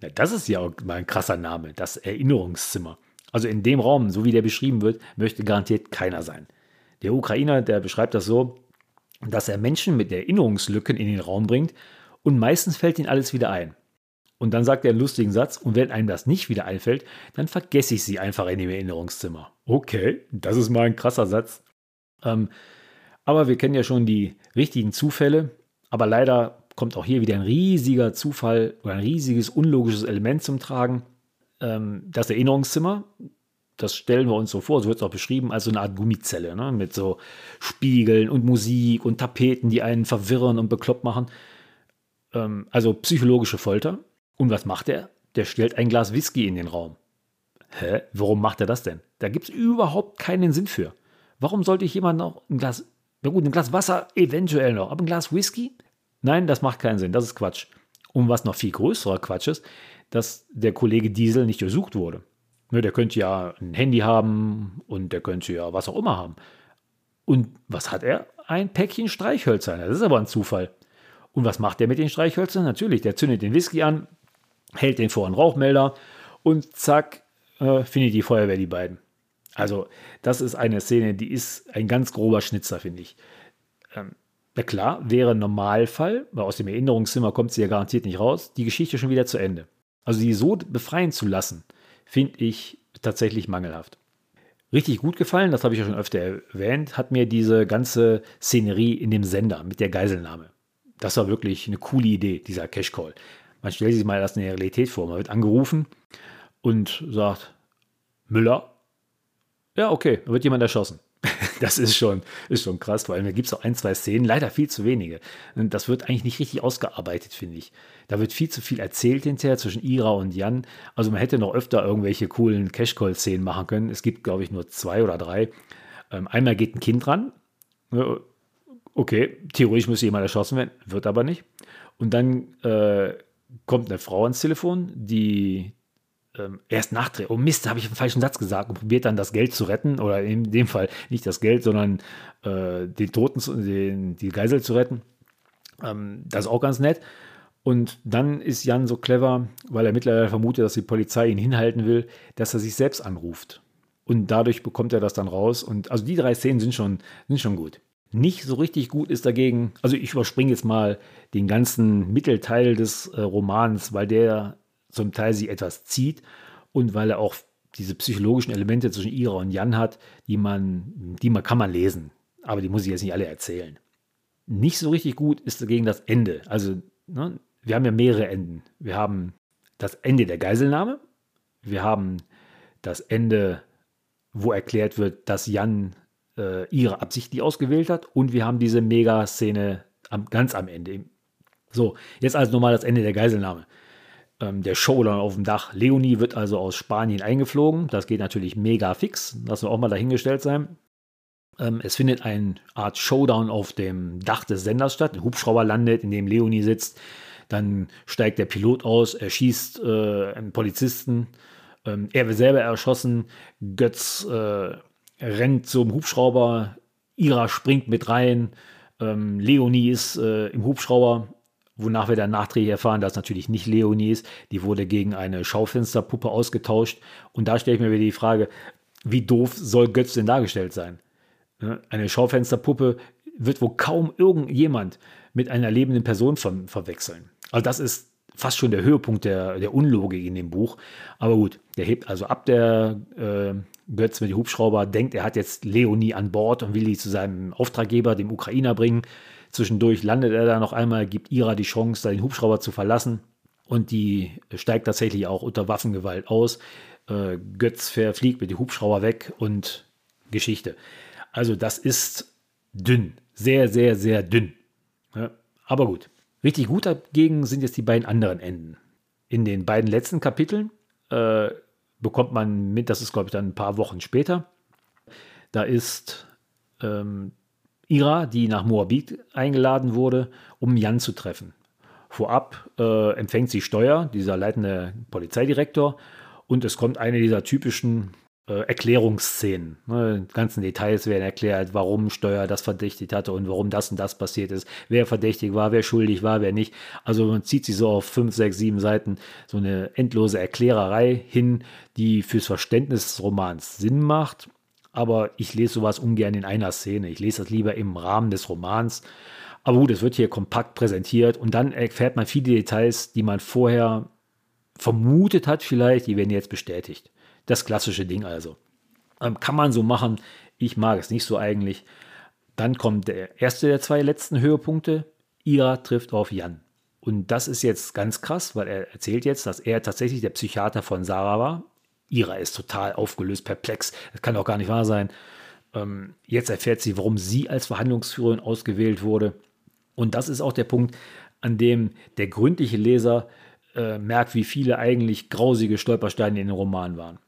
Ja, das ist ja auch mal ein krasser Name, das Erinnerungszimmer. Also in dem Raum, so wie der beschrieben wird, möchte garantiert keiner sein. Der Ukrainer, der beschreibt das so, dass er Menschen mit Erinnerungslücken in den Raum bringt und meistens fällt ihnen alles wieder ein. Und dann sagt er einen lustigen Satz, und wenn einem das nicht wieder einfällt, dann vergesse ich sie einfach in dem Erinnerungszimmer. Okay, das ist mal ein krasser Satz. Ähm, aber wir kennen ja schon die richtigen Zufälle, aber leider kommt auch hier wieder ein riesiger Zufall oder ein riesiges unlogisches Element zum Tragen. Ähm, das Erinnerungszimmer, das stellen wir uns so vor, so wird es auch beschrieben, als so eine Art Gummizelle, ne? mit so Spiegeln und Musik und Tapeten, die einen verwirren und bekloppt machen. Ähm, also psychologische Folter. Und was macht er? Der stellt ein Glas Whisky in den Raum. Hä? Warum macht er das denn? Da gibt es überhaupt keinen Sinn für. Warum sollte ich jemand noch ein Glas, na gut, ein Glas Wasser eventuell noch, aber ein Glas Whisky? Nein, das macht keinen Sinn, das ist Quatsch. Und was noch viel größerer Quatsch ist, dass der Kollege Diesel nicht durchsucht wurde. Ne, der könnte ja ein Handy haben und der könnte ja was auch immer haben. Und was hat er? Ein Päckchen Streichhölzer. Das ist aber ein Zufall. Und was macht der mit den Streichhölzern? Natürlich, der zündet den Whisky an, hält den vor einen Rauchmelder und zack, äh, findet die Feuerwehr die beiden. Also, das ist eine Szene, die ist ein ganz grober Schnitzer, finde ich. Ähm, na klar, wäre Normalfall, weil aus dem Erinnerungszimmer kommt sie ja garantiert nicht raus, die Geschichte schon wieder zu Ende. Also die so befreien zu lassen, finde ich tatsächlich mangelhaft. Richtig gut gefallen, das habe ich ja schon öfter erwähnt, hat mir diese ganze Szenerie in dem Sender mit der Geiselnahme. Das war wirklich eine coole Idee, dieser Cash Call. Man stellt sich mal das in der Realität vor. Man wird angerufen und sagt, Müller. Ja, okay, da wird jemand erschossen. (laughs) Das ist schon, ist schon krass, allem da gibt es auch ein, zwei Szenen, leider viel zu wenige. Das wird eigentlich nicht richtig ausgearbeitet, finde ich. Da wird viel zu viel erzählt hinterher zwischen Ira und Jan. Also man hätte noch öfter irgendwelche coolen Cash-Call-Szenen machen können. Es gibt, glaube ich, nur zwei oder drei. Ähm, einmal geht ein Kind ran. Okay, theoretisch müsste jemand erschossen werden, wird aber nicht. Und dann äh, kommt eine Frau ans Telefon, die ähm, erst nachdreht. Oh Mist, habe ich einen falschen Satz gesagt und probiert dann das Geld zu retten oder in dem Fall nicht das Geld, sondern äh, den Toten, den, die Geisel zu retten. Ähm, das ist auch ganz nett. Und dann ist Jan so clever, weil er mittlerweile vermutet, dass die Polizei ihn hinhalten will, dass er sich selbst anruft. Und dadurch bekommt er das dann raus. Und also die drei Szenen sind schon, sind schon gut. Nicht so richtig gut ist dagegen, also ich überspringe jetzt mal den ganzen Mittelteil des äh, Romans, weil der zum Teil sich etwas zieht und weil er auch diese psychologischen Elemente zwischen Ira und Jan hat, die man, die man kann man lesen, aber die muss ich jetzt nicht alle erzählen. Nicht so richtig gut ist dagegen das Ende. Also ne, wir haben ja mehrere Enden. Wir haben das Ende der Geiselnahme, wir haben das Ende, wo erklärt wird, dass Jan äh, ihre absichtlich ausgewählt hat und wir haben diese Mega-Szene ganz am Ende. So, jetzt also nochmal das Ende der Geiselnahme ähm, der Showdown auf dem Dach. Leonie wird also aus Spanien eingeflogen. Das geht natürlich mega fix. Lassen wir auch mal dahingestellt sein. Ähm, es findet eine Art Showdown auf dem Dach des Senders statt. Ein Hubschrauber landet, in dem Leonie sitzt. Dann steigt der Pilot aus, er schießt äh, einen Polizisten. Ähm, er wird selber erschossen. Götz äh, rennt zum Hubschrauber. Ira springt mit rein. Ähm, Leonie ist äh, im Hubschrauber wonach wir dann nachträglich erfahren, dass natürlich nicht Leonie ist. Die wurde gegen eine Schaufensterpuppe ausgetauscht. Und da stelle ich mir wieder die Frage, wie doof soll Götz denn dargestellt sein? Eine Schaufensterpuppe wird wohl kaum irgendjemand mit einer lebenden Person ver verwechseln. Also das ist fast schon der Höhepunkt der, der Unlogik in dem Buch. Aber gut, der hebt also ab, der äh, Götz mit dem Hubschrauber, denkt, er hat jetzt Leonie an Bord und will die zu seinem Auftraggeber, dem Ukrainer, bringen. Zwischendurch landet er da noch einmal, gibt Ira die Chance, den Hubschrauber zu verlassen. Und die steigt tatsächlich auch unter Waffengewalt aus. Äh, Götz fliegt mit dem Hubschrauber weg und Geschichte. Also das ist dünn. Sehr, sehr, sehr dünn. Aber gut. Richtig gut dagegen sind jetzt die beiden anderen Enden. In den beiden letzten Kapiteln äh, bekommt man mit, das ist glaube ich dann ein paar Wochen später, da ist ähm, Ira, die nach Moabit eingeladen wurde, um Jan zu treffen. Vorab äh, empfängt sie Steuer, dieser leitende Polizeidirektor, und es kommt eine dieser typischen äh, Erklärungsszenen. Ne? Die ganzen Details werden erklärt, warum Steuer das verdächtigt hatte und warum das und das passiert ist, wer verdächtig war, wer schuldig war, wer nicht. Also man zieht sich so auf fünf, sechs, sieben Seiten so eine endlose Erklärerei hin, die fürs Verständnis des Romans Sinn macht aber ich lese sowas ungern in einer Szene. Ich lese das lieber im Rahmen des Romans. Aber gut, es wird hier kompakt präsentiert und dann erfährt man viele Details, die man vorher vermutet hat, vielleicht, die werden jetzt bestätigt. Das klassische Ding also. Ähm, kann man so machen. Ich mag es nicht so eigentlich. Dann kommt der erste der zwei letzten Höhepunkte. Ira trifft auf Jan. Und das ist jetzt ganz krass, weil er erzählt jetzt, dass er tatsächlich der Psychiater von Sarah war. Ira ist total aufgelöst, perplex. Das kann doch gar nicht wahr sein. Ähm, jetzt erfährt sie, warum sie als Verhandlungsführerin ausgewählt wurde. Und das ist auch der Punkt, an dem der gründliche Leser äh, merkt, wie viele eigentlich grausige Stolpersteine in den Roman waren.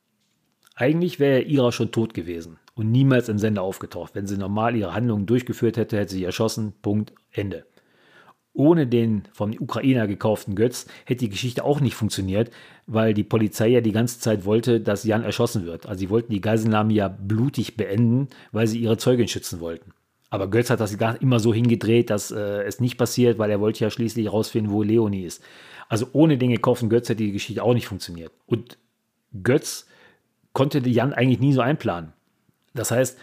Eigentlich wäre Ira schon tot gewesen und niemals im Sender aufgetaucht. Wenn sie normal ihre Handlungen durchgeführt hätte, hätte sie erschossen. Punkt. Ende. Ohne den vom Ukrainer gekauften Götz hätte die Geschichte auch nicht funktioniert, weil die Polizei ja die ganze Zeit wollte, dass Jan erschossen wird. Also sie wollten die Geiselnahme ja blutig beenden, weil sie ihre Zeugin schützen wollten. Aber Götz hat das immer so hingedreht, dass äh, es nicht passiert, weil er wollte ja schließlich herausfinden, wo Leonie ist. Also ohne den gekauften Götz hätte die Geschichte auch nicht funktioniert. Und Götz konnte Jan eigentlich nie so einplanen. Das heißt,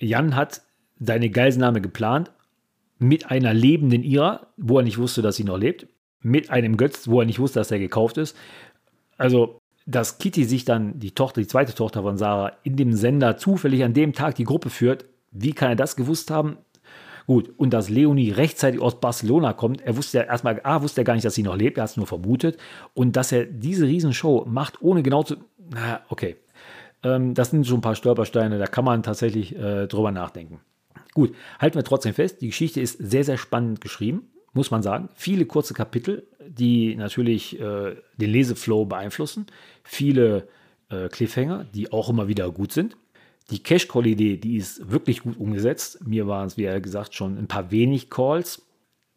Jan hat seine Geiselnahme geplant mit einer lebenden Ira, wo er nicht wusste, dass sie noch lebt, mit einem Götz, wo er nicht wusste, dass er gekauft ist. Also, dass Kitty sich dann, die Tochter, die zweite Tochter von Sarah, in dem Sender zufällig an dem Tag die Gruppe führt, wie kann er das gewusst haben? Gut, und dass Leonie rechtzeitig aus Barcelona kommt, er wusste ja erstmal, A, wusste er gar nicht, dass sie noch lebt, er hat es nur vermutet. Und dass er diese Riesenshow macht, ohne genau zu. Na, okay. Ähm, das sind schon ein paar Stolpersteine, da kann man tatsächlich äh, drüber nachdenken. Gut, halten wir trotzdem fest, die Geschichte ist sehr, sehr spannend geschrieben, muss man sagen. Viele kurze Kapitel, die natürlich äh, den Leseflow beeinflussen. Viele äh, Cliffhanger, die auch immer wieder gut sind. Die Cash-Call-Idee, die ist wirklich gut umgesetzt. Mir waren es, wie gesagt, schon ein paar wenig Calls.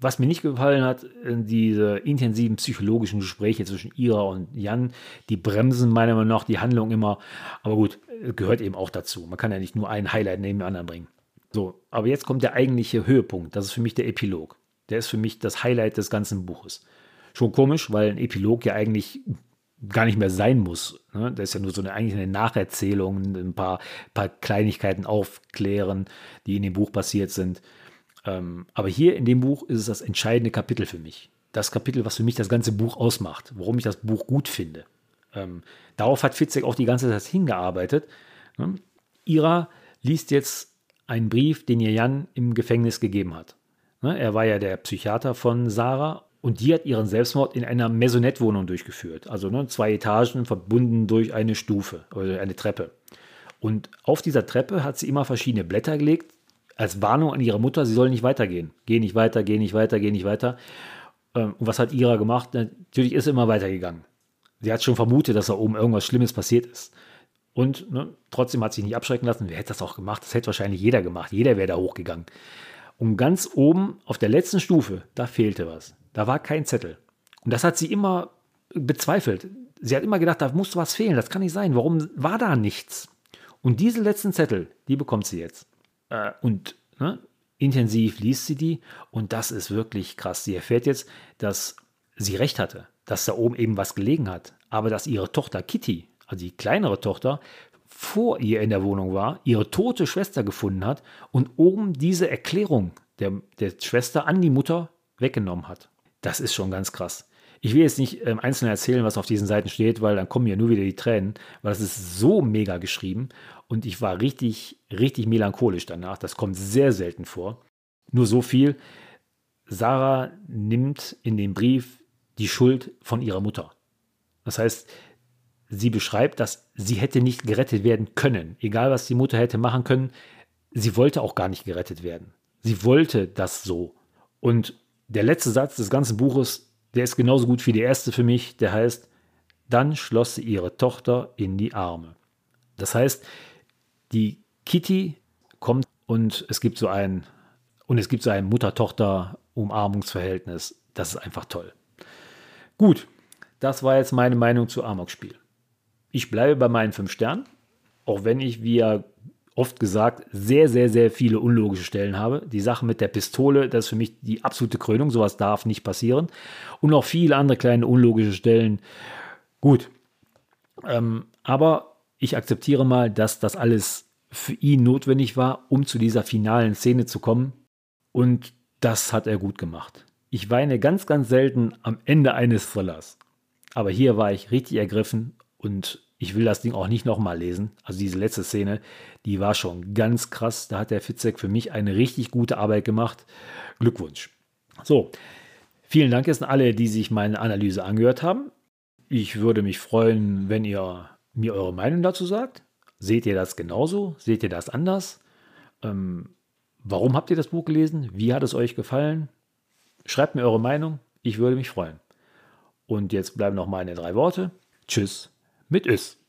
Was mir nicht gefallen hat, äh, diese intensiven psychologischen Gespräche zwischen Ira und Jan, die bremsen meiner Meinung nach die Handlung immer. Aber gut, gehört eben auch dazu. Man kann ja nicht nur ein Highlight neben dem anderen bringen. So, aber jetzt kommt der eigentliche Höhepunkt. Das ist für mich der Epilog. Der ist für mich das Highlight des ganzen Buches. Schon komisch, weil ein Epilog ja eigentlich gar nicht mehr sein muss. Ne? Das ist ja nur so eine, eigentlich eine Nacherzählung, ein paar, paar Kleinigkeiten aufklären, die in dem Buch passiert sind. Ähm, aber hier in dem Buch ist es das entscheidende Kapitel für mich. Das Kapitel, was für mich das ganze Buch ausmacht, warum ich das Buch gut finde. Ähm, darauf hat Fitzek auch die ganze Zeit hingearbeitet. Ne? Ira liest jetzt einen Brief, den ihr Jan im Gefängnis gegeben hat. Ne, er war ja der Psychiater von Sarah und die hat ihren Selbstmord in einer Maisonette-Wohnung durchgeführt. Also ne, zwei Etagen verbunden durch eine Stufe oder eine Treppe. Und auf dieser Treppe hat sie immer verschiedene Blätter gelegt, als Warnung an ihre Mutter, sie soll nicht weitergehen. Geh nicht weiter, geh nicht weiter, geh nicht weiter. Ähm, und was hat Ira gemacht? Natürlich ist sie immer weitergegangen. Sie hat schon vermutet, dass da oben irgendwas Schlimmes passiert ist. Und ne, trotzdem hat sich nicht abschrecken lassen. Wer hätte das auch gemacht? Das hätte wahrscheinlich jeder gemacht. Jeder wäre da hochgegangen. Und ganz oben auf der letzten Stufe, da fehlte was. Da war kein Zettel. Und das hat sie immer bezweifelt. Sie hat immer gedacht, da muss was fehlen. Das kann nicht sein. Warum war da nichts? Und diese letzten Zettel, die bekommt sie jetzt. Äh, und ne, intensiv liest sie die und das ist wirklich krass. Sie erfährt jetzt, dass sie recht hatte, dass da oben eben was gelegen hat, aber dass ihre Tochter Kitty, also die kleinere Tochter, vor ihr in der Wohnung war, ihre tote Schwester gefunden hat und oben diese Erklärung der, der Schwester an die Mutter weggenommen hat. Das ist schon ganz krass. Ich will jetzt nicht ähm, einzeln erzählen, was auf diesen Seiten steht, weil dann kommen ja nur wieder die Tränen, weil das ist so mega geschrieben und ich war richtig, richtig melancholisch danach. Das kommt sehr selten vor. Nur so viel. Sarah nimmt in dem Brief die Schuld von ihrer Mutter. Das heißt, sie beschreibt, dass sie hätte nicht gerettet werden können. Egal, was die Mutter hätte machen können, sie wollte auch gar nicht gerettet werden. Sie wollte das so. Und der letzte Satz des ganzen Buches, der ist genauso gut wie der erste für mich, der heißt, dann schloss sie ihre Tochter in die Arme. Das heißt, die Kitty kommt und es gibt so ein und es gibt so ein Mutter-Tochter-Umarmungsverhältnis. Das ist einfach toll. Gut, das war jetzt meine Meinung zu Amok-Spiel. Ich bleibe bei meinen fünf Sternen, auch wenn ich, wie ja oft gesagt, sehr, sehr, sehr viele unlogische Stellen habe. Die Sache mit der Pistole, das ist für mich die absolute Krönung. Sowas darf nicht passieren. Und auch viele andere kleine unlogische Stellen. Gut. Ähm, aber ich akzeptiere mal, dass das alles für ihn notwendig war, um zu dieser finalen Szene zu kommen. Und das hat er gut gemacht. Ich weine ganz, ganz selten am Ende eines Thrillers. Aber hier war ich richtig ergriffen und ich will das Ding auch nicht nochmal lesen. Also diese letzte Szene, die war schon ganz krass. Da hat der Fitzek für mich eine richtig gute Arbeit gemacht. Glückwunsch. So, vielen Dank jetzt an alle, die sich meine Analyse angehört haben. Ich würde mich freuen, wenn ihr mir eure Meinung dazu sagt. Seht ihr das genauso? Seht ihr das anders? Ähm, warum habt ihr das Buch gelesen? Wie hat es euch gefallen? Schreibt mir eure Meinung. Ich würde mich freuen. Und jetzt bleiben noch meine drei Worte. Tschüss mit Is.